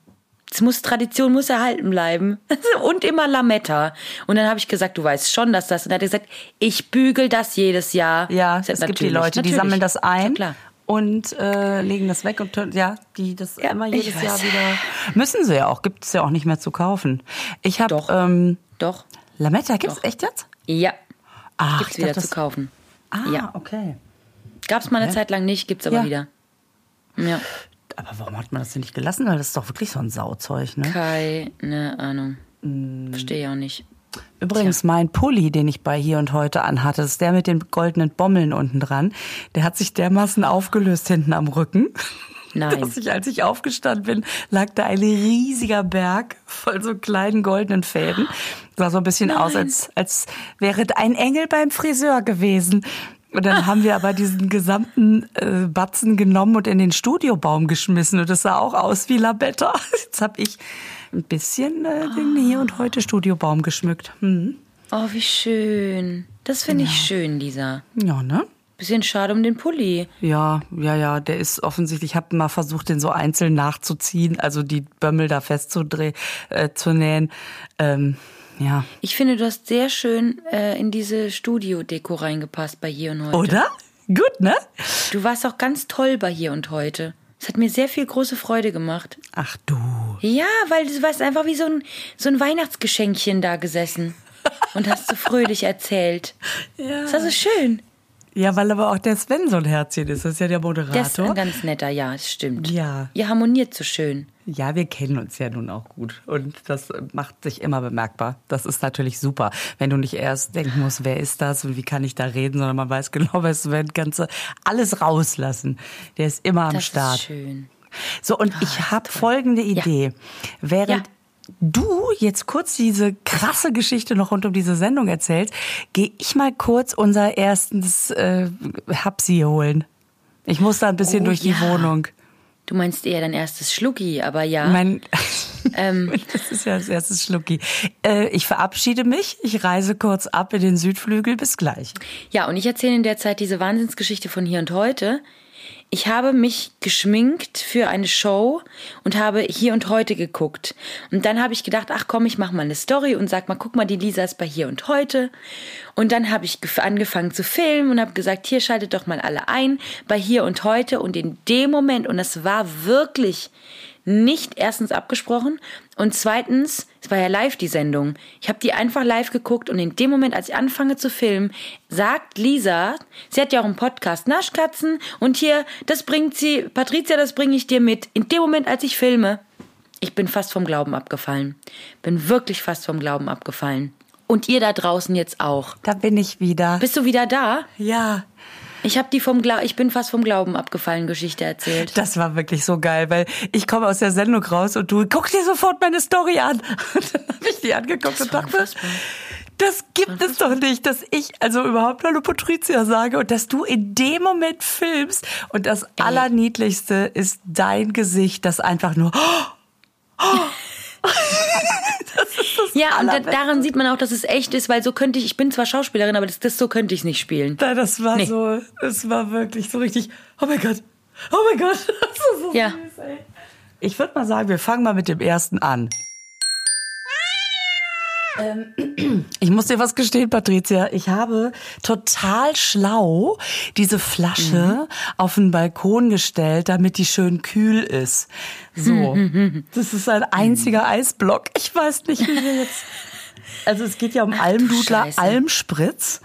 [SPEAKER 3] Es muss Tradition muss erhalten bleiben und immer Lametta. Und dann habe ich gesagt, du weißt schon, dass das. Und dann hat er gesagt, ich bügel das jedes Jahr.
[SPEAKER 2] Ja, es gibt die
[SPEAKER 3] natürlich,
[SPEAKER 2] Leute, die
[SPEAKER 3] natürlich.
[SPEAKER 2] sammeln das ein
[SPEAKER 3] Ja,
[SPEAKER 2] und äh, legen das weg und ja, die das
[SPEAKER 3] Ja,
[SPEAKER 2] immer jedes. Jahr wieder. Müssen sie ja auch, gibt es ja auch nicht mehr zu kaufen. Ich habe
[SPEAKER 3] Doch.
[SPEAKER 2] ähm,
[SPEAKER 3] Doch.
[SPEAKER 2] Lametta, gibt's
[SPEAKER 3] Doch.
[SPEAKER 2] echt jetzt?
[SPEAKER 3] Ja.
[SPEAKER 2] Ach,
[SPEAKER 3] Gibt's wieder
[SPEAKER 2] dachte,
[SPEAKER 3] zu
[SPEAKER 2] das-
[SPEAKER 3] kaufen.
[SPEAKER 2] Ah,
[SPEAKER 3] Ja.
[SPEAKER 2] okay.
[SPEAKER 3] Gab's mal eine
[SPEAKER 2] Hä?
[SPEAKER 3] Zeit lang nicht, gibt's aber
[SPEAKER 2] Ja.
[SPEAKER 3] wieder. Ja.
[SPEAKER 2] Aber warum hat man das denn nicht gelassen? Weil das ist doch wirklich so ein Sauzeug, ne?
[SPEAKER 3] Keine Ahnung.
[SPEAKER 2] Mm.
[SPEAKER 3] Verstehe ich auch nicht.
[SPEAKER 2] Übrigens, mein Pulli, den ich bei hier und heute anhatte, ist der mit den goldenen Bommeln unten dran. Der hat sich dermaßen aufgelöst hinten am Rücken.
[SPEAKER 3] Nein.
[SPEAKER 2] Dass ich, als ich aufgestanden bin, lag da ein riesiger Berg voll so kleinen goldenen Fäden. Sah so ein bisschen aus, als, als wäre ein Engel beim Friseur gewesen. Und dann haben wir aber diesen gesamten äh, Batzen genommen und in den Studiobaum geschmissen. Und das sah auch aus wie Lametta. Jetzt habe ich ein bisschen äh, den hier und heute Studiobaum geschmückt. Hm.
[SPEAKER 3] Oh, wie schön. Das finde ich schön, Lisa.
[SPEAKER 2] Ja, ne?
[SPEAKER 3] Bisschen schade um den Pulli.
[SPEAKER 2] Ja, ja, ja, der ist offensichtlich, ich habe mal versucht, den so einzeln nachzuziehen, also die Bömmel da festzudrehen, äh, zu nähen. Ähm, ja.
[SPEAKER 3] Ich finde, du hast sehr schön äh, in diese Studio-Deko reingepasst bei Hier und Heute.
[SPEAKER 2] Oder? Gut, ne?
[SPEAKER 3] Du warst auch ganz toll bei Hier und Heute. Es hat mir sehr viel große Freude gemacht.
[SPEAKER 2] Ach du.
[SPEAKER 3] Ja, weil du warst einfach wie so ein, so ein Weihnachtsgeschenkchen da gesessen und hast so fröhlich erzählt.
[SPEAKER 2] Ja.
[SPEAKER 3] Das war so schön.
[SPEAKER 2] Ja, weil aber auch der Sven so ein Herzchen ist. Das ist ja der Moderator.
[SPEAKER 3] Der ist ein ganz netter, ja, das stimmt.
[SPEAKER 2] Ja.
[SPEAKER 3] Ihr harmoniert so schön.
[SPEAKER 2] Ja, wir kennen uns ja nun auch gut. Und das macht sich immer bemerkbar. Das ist natürlich super. Wenn du nicht erst denken musst, wer ist das und wie kann ich da reden, sondern man weiß genau, was Sven kannst du alles rauslassen. Der ist immer am
[SPEAKER 3] Das
[SPEAKER 2] Start.
[SPEAKER 3] ist schön.
[SPEAKER 2] So, und ich habe folgende Idee. Während
[SPEAKER 3] Ja.
[SPEAKER 2] Du jetzt kurz diese krasse Geschichte noch rund um diese Sendung erzählst, gehe ich mal kurz unser erstes äh, Hapsi holen. Ich muss da ein bisschen
[SPEAKER 3] Oh,
[SPEAKER 2] durch die
[SPEAKER 3] ja.
[SPEAKER 2] Wohnung.
[SPEAKER 3] Du meinst eher dein erstes Schlucki, aber ja.
[SPEAKER 2] Mein,
[SPEAKER 3] Ähm.
[SPEAKER 2] das ist ja das erste Schlucki. Äh, ich verabschiede mich. Ich reise kurz ab in den Südflügel. Bis gleich.
[SPEAKER 3] Ja, und ich erzähle in der Zeit diese Wahnsinnsgeschichte von hier und heute. Ich habe mich geschminkt für eine Show und habe hier und heute geguckt. Und dann habe ich gedacht, ach komm, ich mache mal eine Story und sag mal, guck mal, die Lisa ist bei hier und heute. Und dann habe ich gef- angefangen zu filmen und habe gesagt, hier schaltet doch mal alle ein bei hier und heute. Und in dem Moment, und das war wirklich nicht erstens abgesprochen und zweitens, es war ja live die Sendung. Ich habe die einfach live geguckt und in dem Moment, als ich anfange zu filmen, sagt Lisa, sie hat ja auch einen Podcast Naschkatzen und hier, das bringt sie, Patricia, das bringe ich dir mit. In dem Moment, als ich filme, ich bin fast vom Glauben abgefallen. Bin wirklich fast vom Glauben abgefallen. Und ihr da draußen jetzt auch.
[SPEAKER 2] Da bin ich wieder.
[SPEAKER 3] Bist du wieder da?
[SPEAKER 2] ja.
[SPEAKER 3] Ich habe die vom Gla ich bin fast vom Glauben abgefallen Geschichte erzählt.
[SPEAKER 2] Das war wirklich so geil, weil ich komme aus der Sendung raus und du guck dir sofort meine Story an. Und dann habe ich die angeguckt und dachte,
[SPEAKER 3] unfassbar.
[SPEAKER 2] Das gibt es doch nicht, dass ich also überhaupt Hallo Patricia sage und dass du in dem Moment filmst. Und das Allerniedlichste ist dein Gesicht, das einfach nur.
[SPEAKER 3] ja, und da, daran sieht man auch, dass es echt ist, weil so könnte ich, ich bin zwar Schauspielerin, aber das, das so könnte ich es nicht spielen.
[SPEAKER 2] Nein, das war
[SPEAKER 3] Nee.
[SPEAKER 2] so, es war wirklich so richtig, oh mein Gott, oh mein Gott. Das ist so
[SPEAKER 3] Ja.
[SPEAKER 2] süß, ey. Ich würde mal sagen, wir fangen mal mit dem ersten an. Ähm, Ich muss dir was gestehen, Patricia. Ich habe total schlau diese Flasche auf den Balkon gestellt, damit die schön kühl ist. So. Das ist ein einziger Eisblock. Ich weiß nicht, wie wir jetzt. Also es geht ja um Almdudler
[SPEAKER 3] Scheiße.
[SPEAKER 2] Almspritz.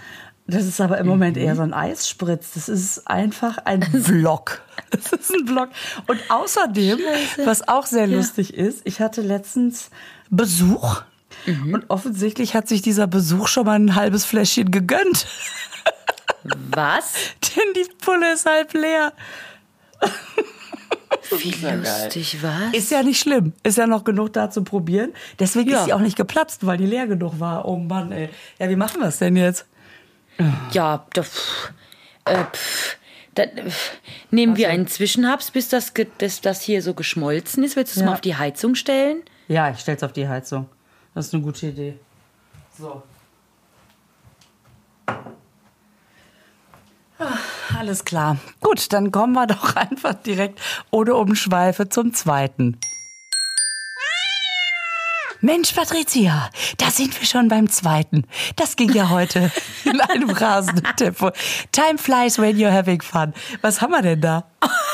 [SPEAKER 2] Das ist aber im Moment eher so ein Eisspritz. Das ist einfach ein Block. Das ist ein Block. Und außerdem, was auch sehr lustig ist, ich hatte letztens Besuch. Und offensichtlich hat sich dieser Besuch schon mal ein halbes Fläschchen gegönnt.
[SPEAKER 3] Was?
[SPEAKER 2] Denn die Pulle ist halb leer.
[SPEAKER 3] Wie lustig, was?
[SPEAKER 2] Ist ja nicht schlimm. Ist ja noch genug da zu probieren. Deswegen
[SPEAKER 3] Ja.
[SPEAKER 2] ist sie auch nicht geplatzt, weil die leer genug war. Oh Mann, ey. Ja, wie machen wir es denn jetzt?
[SPEAKER 3] Ja, da, pff, äh, pff, da, pff, nehmen wir einen Zwischenhaps, bis das, das, das hier so geschmolzen ist. Willst du es
[SPEAKER 2] Ja.
[SPEAKER 3] mal auf die Heizung stellen?
[SPEAKER 2] Ja, ich stell's auf die Heizung. Das ist eine gute Idee. So. Ah, Alles klar. Gut, dann kommen wir doch einfach direkt ohne Umschweife zum zweiten. Mensch, Patricia, da sind wir schon beim zweiten. Das ging ja heute in einem rasenden Tempo. Time flies when you're having fun. Was haben wir denn da?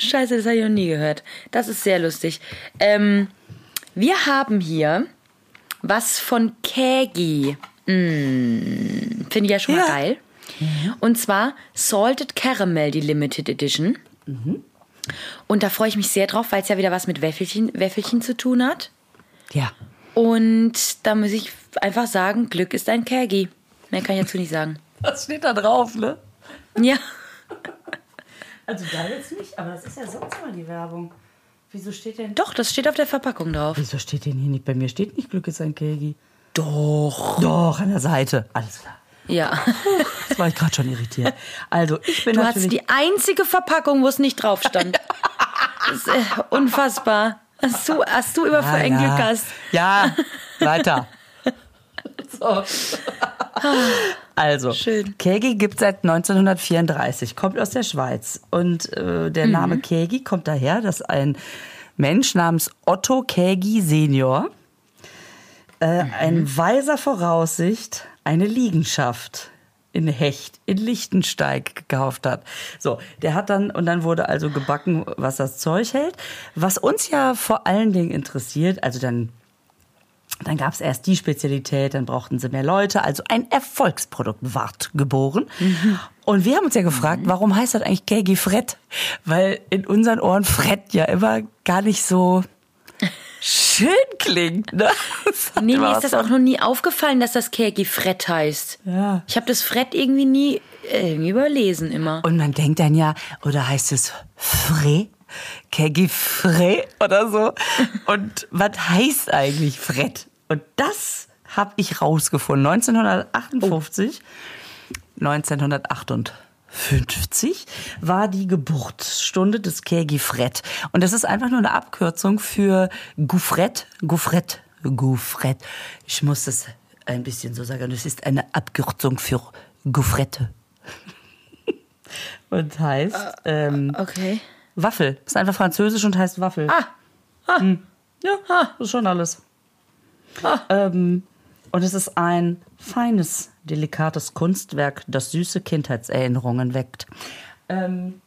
[SPEAKER 3] Scheiße, das habe ich noch nie gehört. Das ist sehr lustig. Ähm, wir haben hier was von Kegi. Mm, Finde ich ja schon mal
[SPEAKER 2] Ja.
[SPEAKER 3] geil. Und zwar Salted Caramel, die Limited Edition. Und da freue ich mich sehr drauf, weil es ja wieder was mit Wäffelchen, Wäffelchen zu tun hat.
[SPEAKER 2] Ja.
[SPEAKER 3] Und da muss ich einfach sagen, Glück ist ein Kegi. Mehr kann ich dazu nicht sagen.
[SPEAKER 2] Das steht da drauf, ne?
[SPEAKER 3] Ja.
[SPEAKER 2] Also da jetzt nicht, aber das ist ja sonst mal die Werbung. Wieso steht denn...
[SPEAKER 3] Doch, das steht auf der Verpackung drauf.
[SPEAKER 2] Wieso steht denn hier nicht? Bei mir steht nicht Glück ist ein Kegi. Doch. Doch, an der Seite. Alles klar.
[SPEAKER 3] Ja.
[SPEAKER 2] Das war ich gerade schon irritiert. Also, ich bin
[SPEAKER 3] Du hast die einzige Verpackung, wo es nicht drauf stand. Das ist äh, unfassbar. Hast du, hast du immer für ein
[SPEAKER 2] Ah, ja.
[SPEAKER 3] Glück hast.
[SPEAKER 2] Ja, weiter. So. Also,
[SPEAKER 3] Schön.
[SPEAKER 2] Kegi gibt seit 1934, kommt aus der Schweiz. Und äh, der Name Kegi kommt daher, dass ein Mensch namens Otto Kegi Senior äh, ein weiser Voraussicht eine Liegenschaft in Hecht in Lichtensteig gekauft hat. So, der hat dann und dann wurde also gebacken, was das Zeug hält. Was uns ja vor allen Dingen interessiert, also dann dann gab es erst die Spezialität, dann brauchten sie mehr Leute. Also ein Erfolgsprodukt ward geboren. Und wir haben uns ja gefragt, warum heißt das eigentlich Kegi Fred? Weil in unseren Ohren Fred ja immer gar nicht so schön klingt. Ne?
[SPEAKER 3] Nee, mir ist das auch noch nie aufgefallen, dass das Kegi Fred heißt.
[SPEAKER 2] Ja.
[SPEAKER 3] Ich habe das Fred irgendwie nie äh, irgendwie überlesen immer.
[SPEAKER 2] Und man denkt dann ja, oder heißt es Fre? Kegi Fre oder so? Und was heißt eigentlich Fred? Und das habe ich rausgefunden. 1958, 1958 war die Geburtsstunde des Kegi Fred. Und das ist einfach nur eine Abkürzung für Gouffret. Gouffret. Gouffret. Ich muss das ein bisschen so sagen. Das ist eine Abkürzung für Gouffrette. Und heißt ähm,
[SPEAKER 3] Okay.
[SPEAKER 2] Waffel. Ist einfach französisch und heißt Waffel.
[SPEAKER 3] Ah,
[SPEAKER 2] Hm. Ja, das ist schon alles. Ähm, und es ist ein feines, delikates Kunstwerk, das süße Kindheitserinnerungen weckt. Ähm,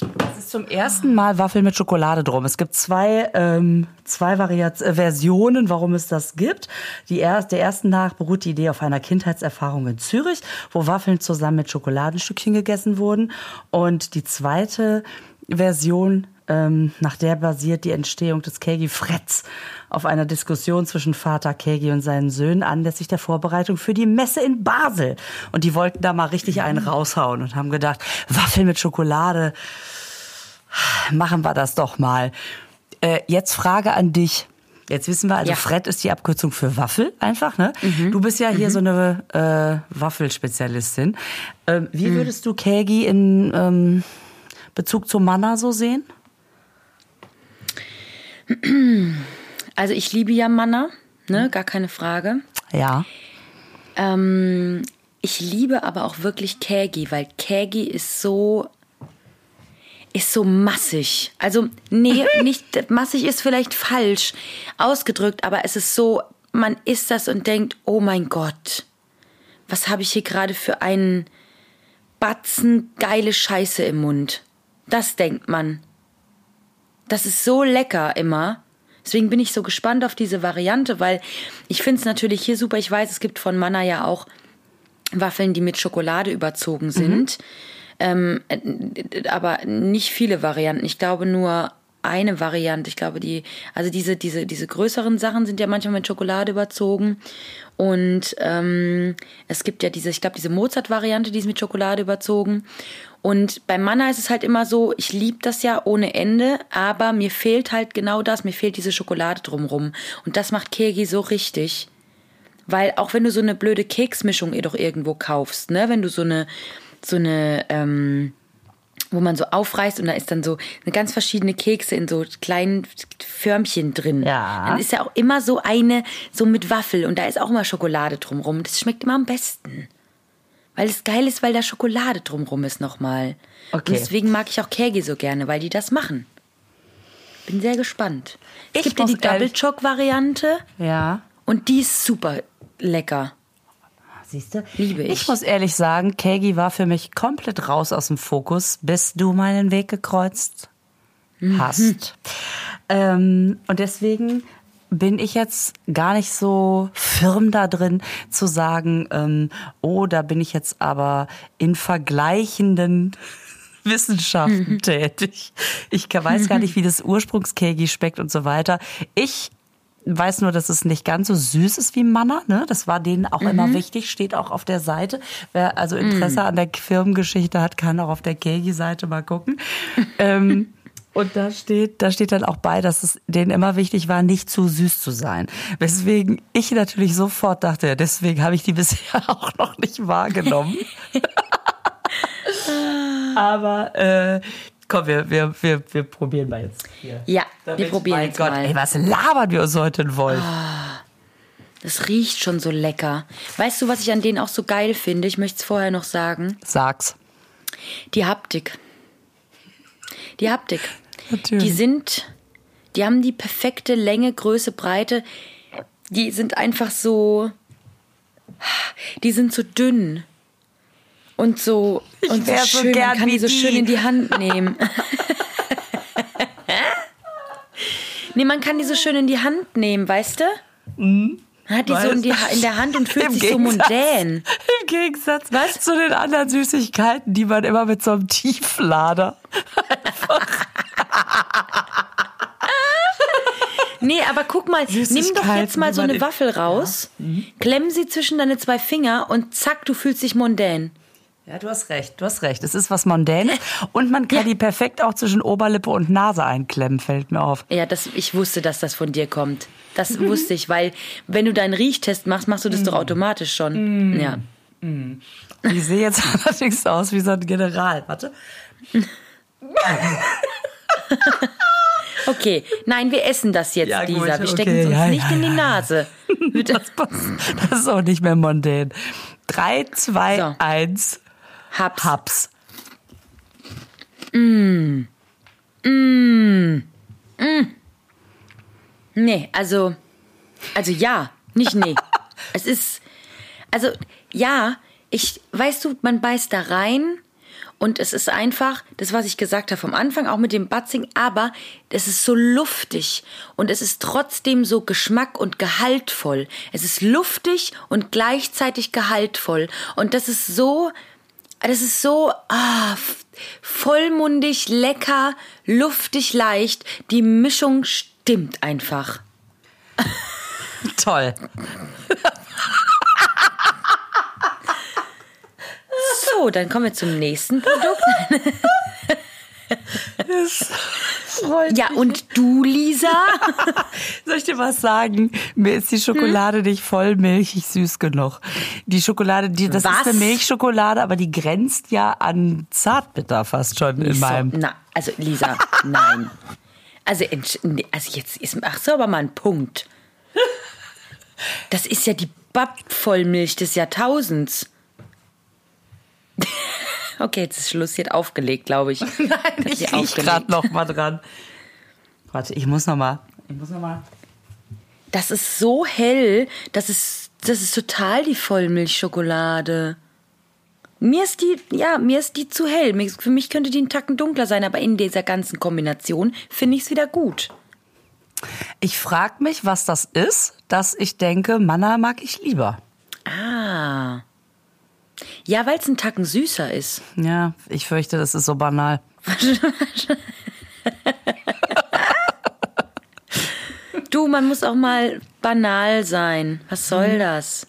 [SPEAKER 2] es ist zum ersten Mal Waffel mit Schokolade drum. Es gibt zwei, ähm, zwei Variaz äh, Versionen, warum es das gibt. Die erst, der ersten nach beruht die Idee auf einer Kindheitserfahrung in Zürich, wo Waffeln zusammen mit Schokoladenstückchen gegessen wurden. Und die zweite Version, ähm, nach der basiert die Entstehung des Kegi Fretz auf einer Diskussion zwischen Vater Kegi und seinen Söhnen anlässlich der Vorbereitung für die Messe in Basel. Und die wollten da mal richtig einen raushauen und haben gedacht, Waffeln mit Schokolade, machen wir das doch mal. Äh, jetzt Frage an dich. Jetzt wissen wir, also
[SPEAKER 3] Ja.
[SPEAKER 2] Fred ist die Abkürzung für Waffel, einfach, ne? Du bist ja hier so eine äh, Waffelspezialistin. Ähm, wie würdest du Kägi in ähm, Bezug zu Manna so sehen?
[SPEAKER 3] Also ich liebe ja Manna, ne, gar keine Frage.
[SPEAKER 2] Ja.
[SPEAKER 3] Ähm, ich liebe aber auch wirklich Kägi, weil Kägi ist so ist so massig. Also nee, nicht massig ist vielleicht falsch ausgedrückt, aber es ist so, man isst das und denkt, oh mein Gott, was habe ich hier gerade für einen Batzen geile Scheiße im Mund. Das denkt man. Das ist so lecker immer. Deswegen bin ich so gespannt auf diese Variante, weil ich finde es natürlich hier super. Ich weiß, es gibt von Manna ja auch Waffeln, die mit Schokolade überzogen sind. Ähm, äh, aber nicht viele Varianten. Ich glaube nur eine Variante. Ich glaube, die, also diese, diese, diese größeren Sachen sind ja manchmal mit Schokolade überzogen. Und ähm, es gibt ja diese, ich glaube, diese Mozart-Variante, die ist mit Schokolade überzogen. Und bei Manna ist es halt immer so, ich liebe das ja ohne Ende, aber mir fehlt halt genau das, mir fehlt diese Schokolade drumrum. Und das macht Kegi so richtig. Weil auch wenn du so eine blöde Keksmischung ihr doch irgendwo kaufst, ne, wenn du so eine, so eine, ähm, wo man so aufreißt und da ist dann so eine ganz verschiedene Kekse in so kleinen Förmchen drin.
[SPEAKER 2] Ja.
[SPEAKER 3] Dann ist ja auch immer so eine, so mit Waffel und da ist auch immer Schokolade drumrum. Das schmeckt immer am besten. Weil es geil ist, weil da Schokolade drumrum ist nochmal.
[SPEAKER 2] Okay.
[SPEAKER 3] Und deswegen mag ich auch Kägi so gerne, weil die das machen. Bin sehr gespannt. Es
[SPEAKER 2] Ich
[SPEAKER 3] gibt ja die Double Choc Variante
[SPEAKER 2] Ja.
[SPEAKER 3] und die ist super lecker.
[SPEAKER 2] Siehst du?
[SPEAKER 3] Liebe ich.
[SPEAKER 2] Ich muss ehrlich sagen, Kägi war für mich komplett raus aus dem Fokus, bis du meinen Weg gekreuzt hast. Ähm, und deswegen bin ich jetzt gar nicht so firm da drin zu sagen, ähm, oh, da bin ich jetzt aber in vergleichenden Wissenschaften tätig. Ich weiß gar nicht, wie das Ursprungskägi schmeckt und so weiter. Ich weiß nur, dass es nicht ganz so süß ist wie Manna. Ne? Das war denen auch immer wichtig, steht auch auf der Seite. Wer also Interesse an der Firmengeschichte hat, kann auch auf der Kägi-Seite mal gucken. ähm, und da steht, da steht dann auch bei, dass es denen immer wichtig war, nicht zu süß zu sein. Weswegen ich natürlich sofort dachte, deswegen habe ich die bisher auch noch nicht wahrgenommen. Aber äh, komm, wir, wir, wir, wir probieren mal jetzt hier.
[SPEAKER 3] Ja, wir
[SPEAKER 2] Damit-
[SPEAKER 3] probieren
[SPEAKER 2] mein
[SPEAKER 3] jetzt
[SPEAKER 2] Gott,
[SPEAKER 3] mal.
[SPEAKER 2] ey, was labern wir uns heute in Wolf?
[SPEAKER 3] Das riecht schon so lecker. Weißt du, was ich an denen auch so geil finde? Ich möchte es vorher noch sagen.
[SPEAKER 2] Sag's.
[SPEAKER 3] Die Haptik. Die Haptik.
[SPEAKER 2] Natürlich.
[SPEAKER 3] Die sind, die haben die perfekte Länge, Größe, Breite. Die sind einfach so, die sind so dünn. Und so, und so
[SPEAKER 2] so
[SPEAKER 3] schön,
[SPEAKER 2] gern
[SPEAKER 3] man kann die so schön in die Hand nehmen. nee, man kann die so schön in die Hand nehmen, weißt du? Man hat die so in, die, in der Hand und fühlt sich so
[SPEAKER 2] Gegensatz-
[SPEAKER 3] mondän.
[SPEAKER 2] Im Gegensatz Was? zu den anderen Süßigkeiten, die man immer mit so einem Tieflader.
[SPEAKER 3] Nee, aber guck mal, nimm doch jetzt mal so eine
[SPEAKER 2] in-
[SPEAKER 3] Waffel raus, klemm sie zwischen deine zwei Finger und zack, du fühlst dich mondän.
[SPEAKER 2] Ja, du hast recht, du hast recht. Es ist was Mondänes und man kann die perfekt auch zwischen Oberlippe und Nase einklemmen, fällt mir auf.
[SPEAKER 3] Ja, das, ich wusste, dass das von dir kommt. Das wusste ich, weil wenn du deinen Riechtest machst, machst du das doch automatisch schon. Ja.
[SPEAKER 2] Ich sehe jetzt allerdings aus wie so ein General. Warte.
[SPEAKER 3] Okay, nein, wir essen das jetzt,
[SPEAKER 2] Ja, gut,
[SPEAKER 3] Lisa. Wir stecken
[SPEAKER 2] okay,
[SPEAKER 3] es uns
[SPEAKER 2] ja,
[SPEAKER 3] nicht
[SPEAKER 2] ja,
[SPEAKER 3] in die. Nase.
[SPEAKER 2] Das, das ist auch nicht mehr mondän. Drei, zwei,
[SPEAKER 3] So.
[SPEAKER 2] eins,
[SPEAKER 3] Hab's.
[SPEAKER 2] Haps.
[SPEAKER 3] Nee, also, also ja, nicht nee. es ist, also ja, ich, weißt du, man beißt da rein und es ist einfach, das was ich gesagt habe vom Anfang, auch mit dem Batzing, aber es ist so luftig und es ist trotzdem so Geschmack und gehaltvoll. Es ist luftig und gleichzeitig gehaltvoll und das ist so, das ist so ah, vollmundig, lecker, luftig, leicht. Die Mischung stimmt einfach.
[SPEAKER 2] Toll.
[SPEAKER 3] So, dann kommen wir zum nächsten Produkt.
[SPEAKER 2] freut
[SPEAKER 3] Ja,
[SPEAKER 2] mich.
[SPEAKER 3] und du, Lisa?
[SPEAKER 2] Soll ich dir was sagen? Mir ist die Schokolade nicht voll milchig süß genug. Die Schokolade, die, das
[SPEAKER 3] Was?
[SPEAKER 2] ist eine Milchschokolade, aber die grenzt ja an Zartbitter fast schon in
[SPEAKER 3] So,
[SPEAKER 2] meinem.
[SPEAKER 3] na, also Lisa, nein. Also, also jetzt ist, ach so, aber mal ein Punkt. Das ist ja die Bappvollmilch des Jahrtausends. Okay, jetzt ist Schluss. Sie hat aufgelegt, glaube ich. Nein,
[SPEAKER 2] Ich riech gerade noch mal dran. Warte, ich muss noch mal. Ich muss noch mal.
[SPEAKER 3] Das ist so hell, das ist, das ist total die Vollmilchschokolade. Mir ist die, ja, mir ist die zu hell. Für mich könnte die einen Tacken dunkler sein, aber in dieser ganzen Kombination finde ich es wieder gut.
[SPEAKER 2] Ich frage mich, was das ist, dass ich denke, Manna mag ich lieber.
[SPEAKER 3] Ah. Ja, weil es ein Tacken süßer ist.
[SPEAKER 2] Ja, ich fürchte, das ist so banal.
[SPEAKER 3] Du, man muss auch mal banal sein. Was soll das?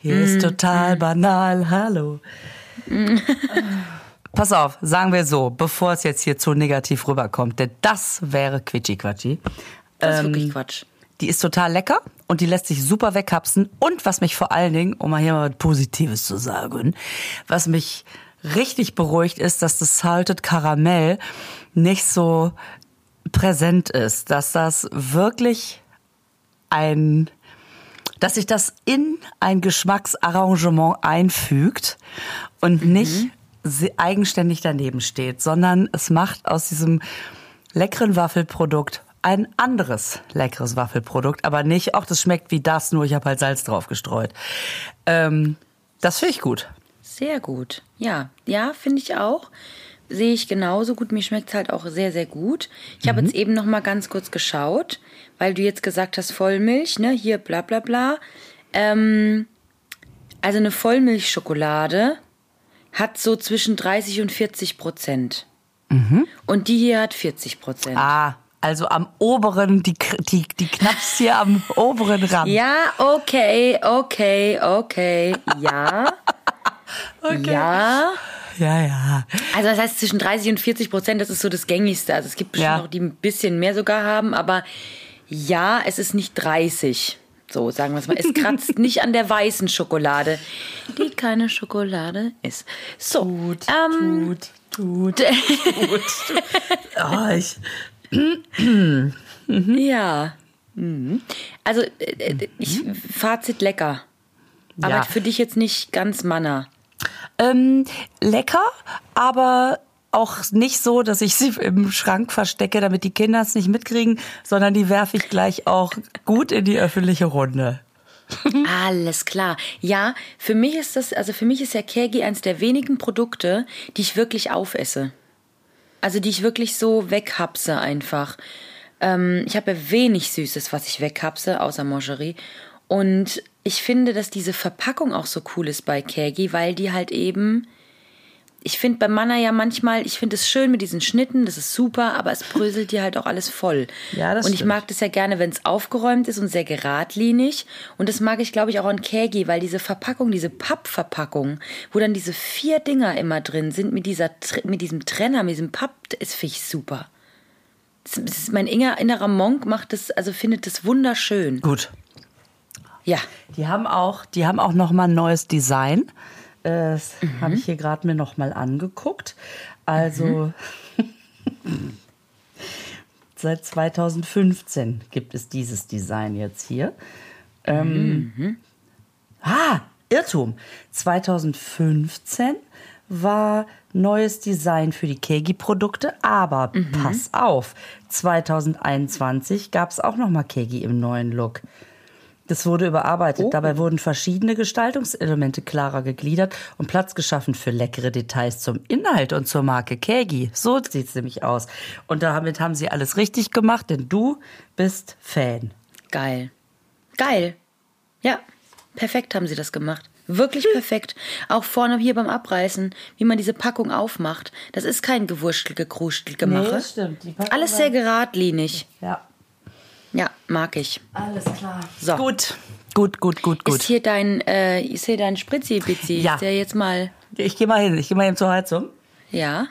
[SPEAKER 2] Hier ist total banal. Hallo. Pass auf, sagen wir so, bevor es jetzt hier zu negativ rüberkommt, denn das wäre Quitschi-Quatschi.
[SPEAKER 3] Das ist
[SPEAKER 2] Ähm,
[SPEAKER 3] wirklich Quatsch.
[SPEAKER 2] Die ist total lecker und die lässt sich super wegkapsen. Und was mich vor allen Dingen, um mal hier mal was Positives zu sagen, was mich richtig beruhigt ist, dass das Salted Karamell nicht so präsent ist, dass das wirklich ein, dass sich das in ein Geschmacksarrangement einfügt und nicht se- eigenständig daneben steht, sondern es macht aus diesem leckeren Waffelprodukt ein anderes leckeres Waffelprodukt, aber nicht, ach, das schmeckt wie das, nur ich habe halt Salz drauf gestreut. Ähm, das finde ich gut.
[SPEAKER 3] Sehr gut. Ja, ja, finde ich auch. Sehe ich genauso gut. Mir schmeckt es halt auch sehr, sehr gut. Ich habe jetzt eben noch mal ganz kurz geschaut, weil du jetzt gesagt hast, Vollmilch, ne? Hier, bla bla bla. Ähm, also eine Vollmilchschokolade hat so zwischen 30 und 40 Prozent. Und die hier hat 40 Prozent.
[SPEAKER 2] Ah, also am oberen, die, die, die knappst hier am oberen Rand.
[SPEAKER 3] Ja, okay, okay, okay. Ja. Ja.
[SPEAKER 2] Ja, ja.
[SPEAKER 3] Also das heißt zwischen 30 und 40 Prozent, das ist so das gängigste. Also es gibt bestimmt
[SPEAKER 2] Ja.
[SPEAKER 3] noch, die ein bisschen mehr sogar haben, aber ja, es ist nicht 30. So, sagen wir es mal. Es kratzt nicht an der weißen Schokolade, die keine Schokolade ist. So,
[SPEAKER 2] Tut,
[SPEAKER 3] ähm,
[SPEAKER 2] tut, tut, tut. Oh, ich,
[SPEAKER 3] ja. Mhm. Also, äh, äh, ich, Fazit lecker. Aber
[SPEAKER 2] Ja.
[SPEAKER 3] für dich jetzt nicht ganz Manna.
[SPEAKER 2] ähm, lecker, aber auch nicht so, dass ich sie im Schrank verstecke, damit die Kinder es nicht mitkriegen, sondern die werfe ich gleich auch gut in die öffentliche Runde.
[SPEAKER 3] Alles klar. Ja, für mich ist das, also für mich ist der Kergi eines der wenigen Produkte, die ich wirklich aufesse. Also die ich wirklich so weghapse einfach. Ähm, ich habe ja wenig Süßes, was ich weghapse, außer Mangerie. Und ich finde, dass diese Verpackung auch so cool ist bei Kergi, weil die halt eben ich finde bei Manna ja manchmal, ich finde es schön mit diesen Schnitten, das ist super, aber es bröselt dir halt auch alles voll.
[SPEAKER 2] Ja, das
[SPEAKER 3] Und ich
[SPEAKER 2] stimmt.
[SPEAKER 3] mag das ja gerne, wenn es aufgeräumt ist und sehr geradlinig. Und das mag ich, glaube ich, auch an Kägi, weil diese Verpackung, diese Pappverpackung, wo dann diese vier Dinger immer drin sind, mit, dieser, mit diesem Trenner, mit diesem Papp, das finde ich super. Das das ist, mein inner- innerer Monk macht das, also findet das wunderschön.
[SPEAKER 2] Gut.
[SPEAKER 3] Ja.
[SPEAKER 2] Die haben auch, die haben auch noch mal ein neues Design. Das habe ich hier gerade mir noch mal angeguckt. Also seit 2015 gibt es dieses Design jetzt hier. Ähm, Ah, Irrtum. 2015 war neues Design für die Kegi-Produkte, aber pass auf, 2021 gab es auch noch mal Kegi im neuen Look. Das wurde überarbeitet. Dabei wurden verschiedene Gestaltungselemente klarer gegliedert und Platz geschaffen für leckere Details zum Inhalt und zur Marke Kegi. So sieht's nämlich aus. Und damit haben sie alles richtig gemacht, denn du bist Fan.
[SPEAKER 3] Geil. Geil. Ja, perfekt haben sie das gemacht. Wirklich perfekt. Auch vorne hier beim Abreißen, wie man diese Packung aufmacht. Das ist kein Gewurschtel, Gekruschtel gemache.
[SPEAKER 2] das stimmt.
[SPEAKER 3] Alles sehr geradlinig.
[SPEAKER 2] Ja.
[SPEAKER 3] Ja, mag ich.
[SPEAKER 2] Alles klar.
[SPEAKER 3] So.
[SPEAKER 2] Gut. Gut, gut, gut, gut.
[SPEAKER 3] Ist hier dein, äh, ist hier dein Spritzi-Bizzi?
[SPEAKER 2] Ja.
[SPEAKER 3] Ist der jetzt mal,
[SPEAKER 2] Ich gehe mal hin. Ich gehe mal hin zur Heizung.
[SPEAKER 3] ja?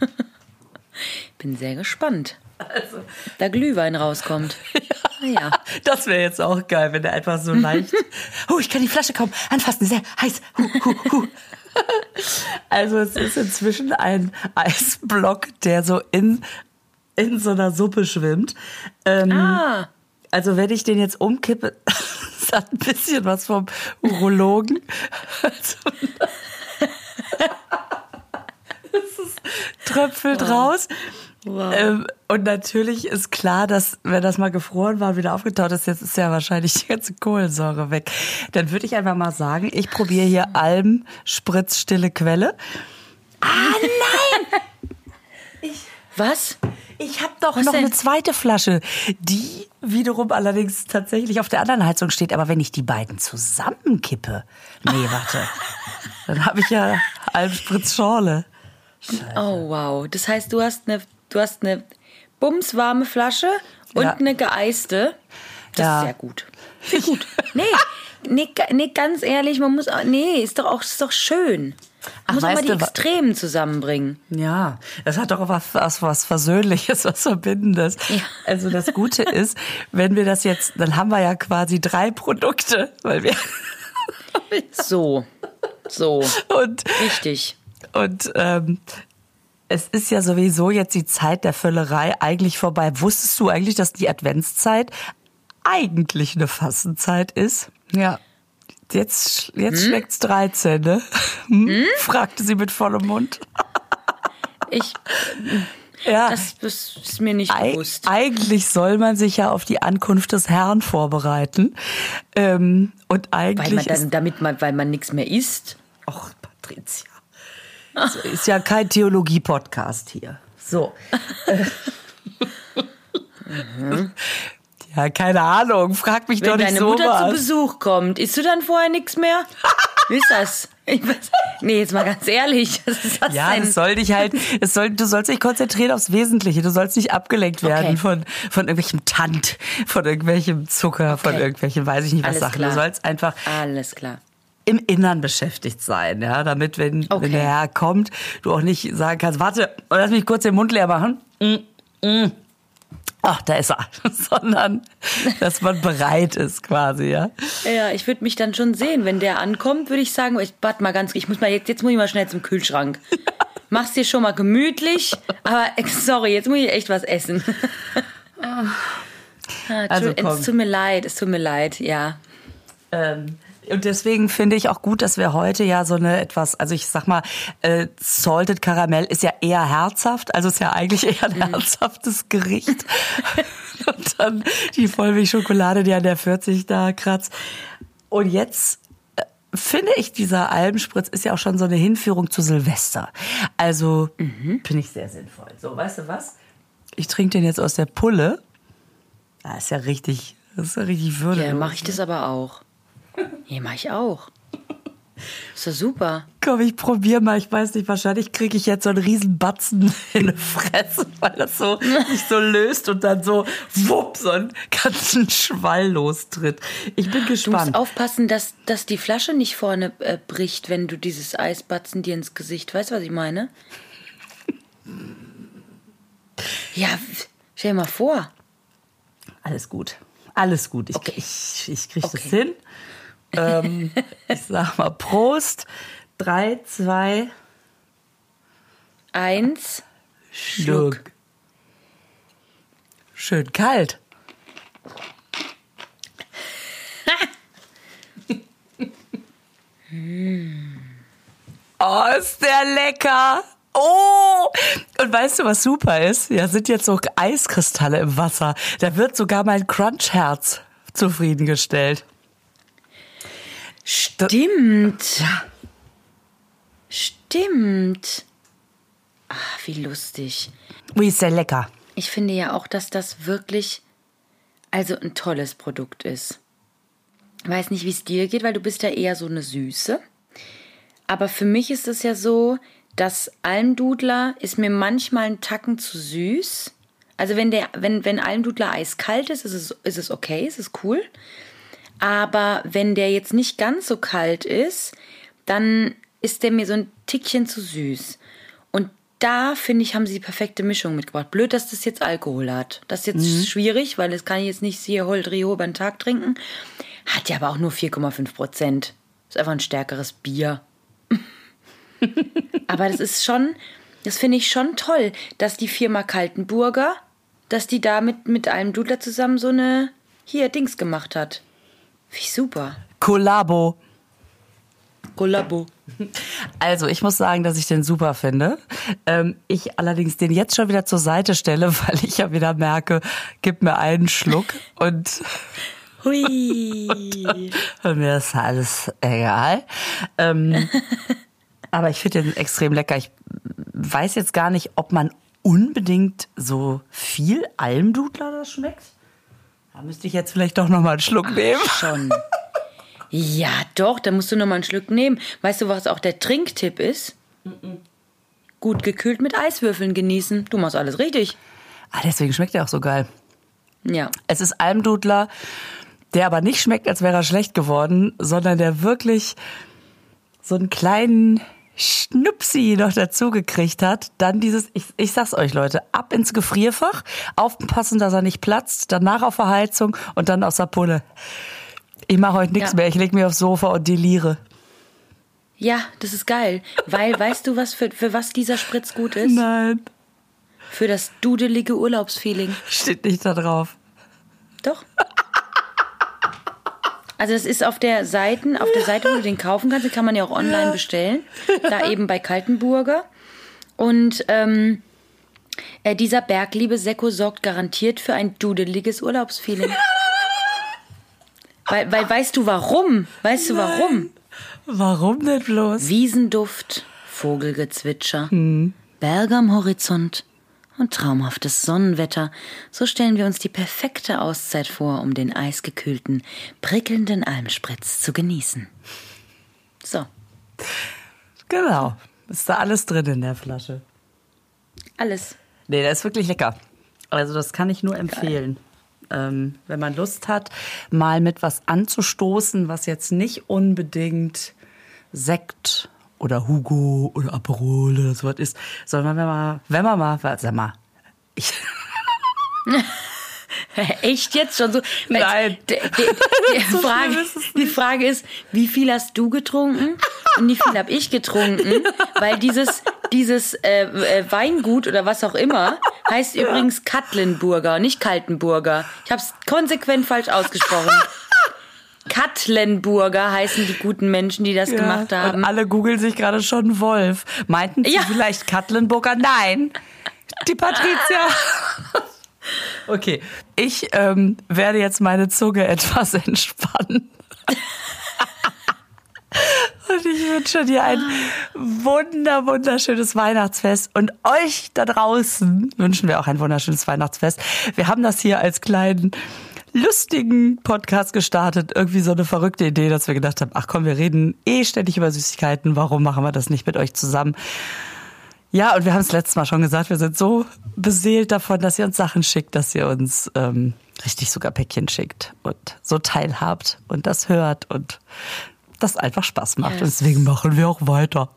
[SPEAKER 3] Bin sehr gespannt. Also. Da Glühwein rauskommt.
[SPEAKER 2] Ja. ja. Das wäre jetzt auch geil, wenn der einfach so leicht. oh, ich kann die Flasche kaum anfassen, sehr heiß. Huh, huh, huh. Also es ist inzwischen ein Eisblock, der so in, in so einer Suppe schwimmt. Ähm, ah. Also wenn ich den jetzt umkippe, das hat ein bisschen was vom Urologen. Also, es ist, tröpfelt wow. raus. Wow. Ähm, und natürlich ist klar, dass wenn das mal gefroren war und wieder aufgetaut ist, jetzt ist ja wahrscheinlich die ganze Kohlensäure weg. Dann würde ich einfach mal sagen, ich probiere hier Alm Spritz Stille Quelle.
[SPEAKER 3] Ah nein! ich,
[SPEAKER 2] Was? Ich habe doch noch eine zweite Flasche, die wiederum allerdings tatsächlich auf der anderen Heizung steht. Aber wenn ich die beiden zusammenkippe, nee, warte, dann habe ich ja Alm Spritz Schorle.
[SPEAKER 3] Oh wow, das heißt, du hast eine Du hast eine bumswarme Flasche und ja. eine geeiste. Das ja. ist sehr gut. Sehr gut. Nee, nee, nee, ganz ehrlich, man muss auch, nee, ist doch auch, ist doch schön. Ach, muss man die Extremen zusammenbringen.
[SPEAKER 2] Ja, das hat doch was, was, was Versöhnliches, was Verbindendes. Ja. Also das Gute ist, wenn wir das jetzt, dann haben wir ja quasi drei Produkte, weil wir
[SPEAKER 3] so, so
[SPEAKER 2] und
[SPEAKER 3] richtig.
[SPEAKER 2] Und ähm, es ist ja sowieso jetzt die Zeit der Völlerei eigentlich vorbei. Wusstest du eigentlich, dass die Adventszeit eigentlich eine Fastenzeit ist? Ja. Jetzt, jetzt hm? schmeckt's 13, ne? Hm? Hm? fragte sie mit vollem Mund.
[SPEAKER 3] ich, ja. Das, das ist mir nicht Eig bewusst.
[SPEAKER 2] Eigentlich soll man sich ja auf die Ankunft des Herrn vorbereiten. Ähm, und eigentlich. Weil
[SPEAKER 3] man dann, damit man, weil man nichts mehr isst.
[SPEAKER 2] Ach, Patricia. Das ist ja kein Theologie-Podcast hier. So. mhm. Ja, keine Ahnung. Frag mich
[SPEAKER 3] Wenn
[SPEAKER 2] doch nicht
[SPEAKER 3] so
[SPEAKER 2] Wenn deine
[SPEAKER 3] Mutter zu Besuch kommt, isst du dann vorher nichts mehr? Wie ist das? Ich weiß, nee, jetzt mal ganz ehrlich, was ist das
[SPEAKER 2] ja,
[SPEAKER 3] denn?
[SPEAKER 2] es soll dich halt, es soll, du sollst dich konzentrieren aufs Wesentliche. Du sollst nicht abgelenkt werden okay. von, von irgendwelchem Tant, von irgendwelchem Zucker, okay. von irgendwelchen, weiß ich nicht was Alles Sachen. Klar. Du sollst einfach.
[SPEAKER 3] Alles klar
[SPEAKER 2] im Innern beschäftigt sein, ja, damit wenn, okay. wenn der Herr kommt, du auch nicht sagen kannst, warte, lass mich kurz den Mund leer machen. Mm, mm. Ach, da ist er, sondern dass man bereit ist quasi, ja.
[SPEAKER 3] Ja, ich würde mich dann schon sehen, wenn der ankommt, würde ich sagen, ich warte mal ganz, ich muss mal jetzt, jetzt muss ich mal schnell zum Kühlschrank. Mach's dir schon mal gemütlich, aber sorry, jetzt muss ich echt was essen. ah, also komm. es tut mir leid, es tut mir leid, ja.
[SPEAKER 2] Ähm, und deswegen finde ich auch gut, dass wir heute ja so eine etwas, also ich sag mal, äh, Salted Karamell ist ja eher herzhaft, also ist ja eigentlich eher ein mhm. herzhaftes Gericht. Und dann die Vollmilchschokolade, die an der 40 da kratzt. Und jetzt äh, finde ich, dieser Albenspritz ist ja auch schon so eine Hinführung zu Silvester. Also mhm. finde ich sehr sinnvoll. So, weißt du was? Ich trinke den jetzt aus der Pulle. Das ist ja richtig, das ist ja richtig würdelos.
[SPEAKER 3] Ja, mache ich das aber auch. Ja, mach ich auch. Ist doch super.
[SPEAKER 2] Komm, ich probiere mal. Ich weiß nicht, wahrscheinlich kriege ich jetzt so einen riesen Batzen in die Fresse, weil das so sich so löst und dann so wupp so einen ganzen Schwall lostritt. Ich bin gespannt. Du musst
[SPEAKER 3] aufpassen, dass, dass die Flasche nicht vorne äh, bricht, wenn du dieses Eisbatzen dir ins Gesicht. Weißt du, was ich meine? Ja, stell dir mal vor.
[SPEAKER 2] Alles gut. Alles gut. Ich, okay. ich, ich kriege okay. das hin. Ähm, ich sag mal Prost. Drei, zwei,
[SPEAKER 3] eins.
[SPEAKER 2] Schluck. Schluck. Schön kalt. oh, ist der lecker. Oh! Und weißt du, was super ist? Ja, sind jetzt so Eiskristalle im Wasser. Da wird sogar mein Crunch-Herz zufriedengestellt.
[SPEAKER 3] Stimmt. Stimmt. Ach, wie lustig.
[SPEAKER 2] Wie ist sehr lecker.
[SPEAKER 3] Ich finde ja auch, dass das wirklich also ein tolles Produkt ist. Ich weiß nicht, wie es dir geht, weil du bist ja eher so eine Süße. Aber für mich ist es ja so, dass Almdudler ist mir manchmal ein Tacken zu süß. Also wenn der, wenn, wenn Almdudler eiskalt ist, ist es, ist es okay, ist es cool. Aber wenn der jetzt nicht ganz so kalt ist, dann ist der mir so ein Tickchen zu süß. Und da finde ich, haben sie die perfekte Mischung mitgebracht. Blöd, dass das jetzt Alkohol hat. Das ist jetzt
[SPEAKER 2] Mhm.
[SPEAKER 3] schwierig, weil das kann ich jetzt nicht hier Holdrio über den Tag trinken. Hat ja aber auch nur 4,5 Prozent. Ist einfach ein stärkeres Bier. aber das ist schon, das finde ich schon toll, dass die Firma Kaltenburger, dass die da mit, mit einem Dudler zusammen so eine, hier, Dings gemacht hat. Wie super.
[SPEAKER 2] Kollabo.
[SPEAKER 3] Kollabo.
[SPEAKER 2] Also, ich muss sagen, dass ich den super finde. Ähm, ich allerdings den jetzt schon wieder zur Seite stelle, weil ich ja wieder merke, gib mir einen Schluck und,
[SPEAKER 3] Hui.
[SPEAKER 2] und mir ist alles egal. Ähm, aber ich finde den extrem lecker. Ich weiß jetzt gar nicht, ob man unbedingt so viel Almdudler das schmeckt. Da müsste ich jetzt vielleicht doch noch mal einen Schluck nehmen.
[SPEAKER 3] Schon. Ja, doch, da musst du noch mal einen Schluck nehmen. Weißt du, was auch der Trinktipp ist? Gut gekühlt mit Eiswürfeln genießen. Du machst alles richtig.
[SPEAKER 2] Ah, deswegen schmeckt er auch so geil.
[SPEAKER 3] Ja.
[SPEAKER 2] Es ist Almdudler, der aber nicht schmeckt, als wäre er schlecht geworden, sondern der wirklich so einen kleinen Schnupsi noch dazu gekriegt hat. Dann dieses, ich, ich sag's euch Leute, ab ins Gefrierfach, aufpassen, dass er nicht platzt, danach auf der Heizung und dann aus der Pulle. Ich mache heute nichts
[SPEAKER 3] Ja.
[SPEAKER 2] mehr, ich leg mich aufs Sofa und deliriere.
[SPEAKER 3] Ja, das ist geil. Weil, weißt du, was für, für was dieser Spritz gut ist?
[SPEAKER 2] Nein,
[SPEAKER 3] Für das dudelige Urlaubsfeeling.
[SPEAKER 2] steht nicht da drauf.
[SPEAKER 3] Doch. Also das ist auf der Seite, auf der Seite, wo du den kaufen kannst, den kann man ja auch online bestellen. Da eben bei Kaltenburger. Und ähm, äh, dieser Bergliebe Sekko sorgt garantiert für ein dudeliges Urlaubsfeeling. Weil, weil weißt du warum? Weißt du warum?
[SPEAKER 2] Warum denn bloß?
[SPEAKER 3] Wiesenduft, Vogelgezwitscher, Berge am Horizont und traumhaftes Sonnenwetter. So stellen wir uns die perfekte Auszeit vor, um den eisgekühlten, prickelnden Almspritz zu genießen. So,
[SPEAKER 2] Genau, ist da alles drin in der Flasche.
[SPEAKER 3] alles.
[SPEAKER 2] Nee, der ist wirklich lecker. Also das kann ich nur empfehlen. Ähm, wenn man Lust hat, mal mit was anzustoßen, was jetzt nicht unbedingt Sekt oder Hugo oder Aperol oder sowas ist, sondern wenn man, wenn man mal, sag mal, ich,
[SPEAKER 3] Echt jetzt schon so?
[SPEAKER 2] Nein.
[SPEAKER 3] D- d- Die,
[SPEAKER 2] So
[SPEAKER 3] Frage, die Frage ist, wie viel hast du getrunken und wie viel habe ich getrunken? Weil dieses, dieses äh, äh, Weingut oder was auch immer heißt übrigens Katlenburger, nicht Kaltenburger. Ich habe es konsequent falsch ausgesprochen. Katlenburger heißen die guten Menschen, die das gemacht
[SPEAKER 2] Ja,
[SPEAKER 3] haben.
[SPEAKER 2] Und alle googeln sich gerade schon Wolf. Meinten sie
[SPEAKER 3] Ja.
[SPEAKER 2] vielleicht Katlenburger? Nein. Die Patricia. Okay, ich ähm, werde jetzt meine Zunge etwas entspannen. Und ich wünsche dir ein wunder, wunderschönes Weihnachtsfest. Und euch da draußen wünschen wir auch ein wunderschönes Weihnachtsfest. Wir haben das hier als kleinen, lustigen Podcast gestartet. Irgendwie so eine verrückte Idee, dass wir gedacht haben, ach komm, wir reden eh ständig über Süßigkeiten. Warum machen wir das nicht mit euch zusammen? Ja, und wir haben es letztes Mal schon gesagt, wir sind so beseelt davon, dass ihr uns Sachen schickt, dass ihr uns ähm, richtig sogar Päckchen schickt und so teilhabt und das hört und das einfach Spaß macht.
[SPEAKER 3] Yes.
[SPEAKER 2] Und deswegen machen wir auch weiter.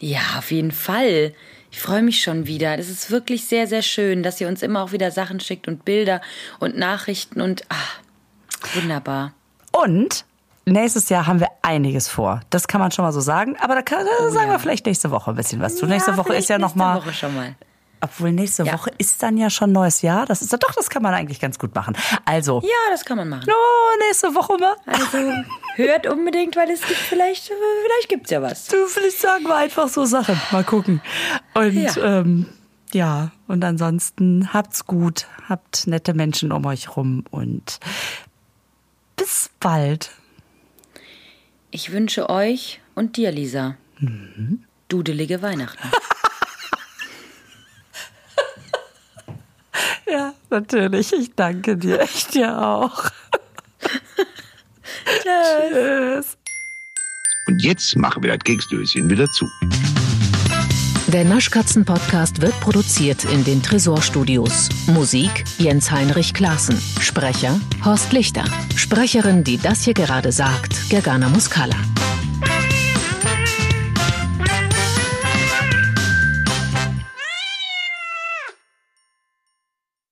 [SPEAKER 3] Ja, auf jeden Fall. Ich freue mich schon wieder. Das ist wirklich sehr, sehr schön, dass ihr uns immer auch wieder Sachen schickt und Bilder und Nachrichten und ah, wunderbar.
[SPEAKER 2] Und nächstes Jahr haben wir einiges vor. Das kann man schon mal so sagen. Aber da, kann, da sagen wir vielleicht nächste Woche ein bisschen was zu. nächste Woche ist ja noch
[SPEAKER 3] nächste. Woche schon mal.
[SPEAKER 2] Obwohl nächste
[SPEAKER 3] Ja.
[SPEAKER 2] Woche ist dann ja schon neues Jahr. Das ist doch, das kann man eigentlich ganz gut machen. Also,
[SPEAKER 3] Ja, das kann man machen.
[SPEAKER 2] oh, nächste Woche mal.
[SPEAKER 3] Also hört unbedingt, weil es gibt vielleicht, vielleicht gibt's ja was.
[SPEAKER 2] Du, vielleicht sagen wir einfach so Sachen. Mal gucken. Und
[SPEAKER 3] Ja.
[SPEAKER 2] ähm, ja, und ansonsten habt's gut, habt nette Menschen um euch rum und bis bald.
[SPEAKER 3] Ich wünsche euch und dir, Lisa, dudelige Weihnachten.
[SPEAKER 2] Ja, natürlich. Ich danke dir. Ich dir auch. Tschüss.
[SPEAKER 1] Und jetzt machen wir das Keksdöschen wieder zu.
[SPEAKER 4] Der Naschkatzen-Podcast wird produziert in den Tresorstudios. Musik Jens Heinrich Klaassen. Sprecher Horst Lichter. Sprecherin, die das hier gerade sagt, Gergana Muscala.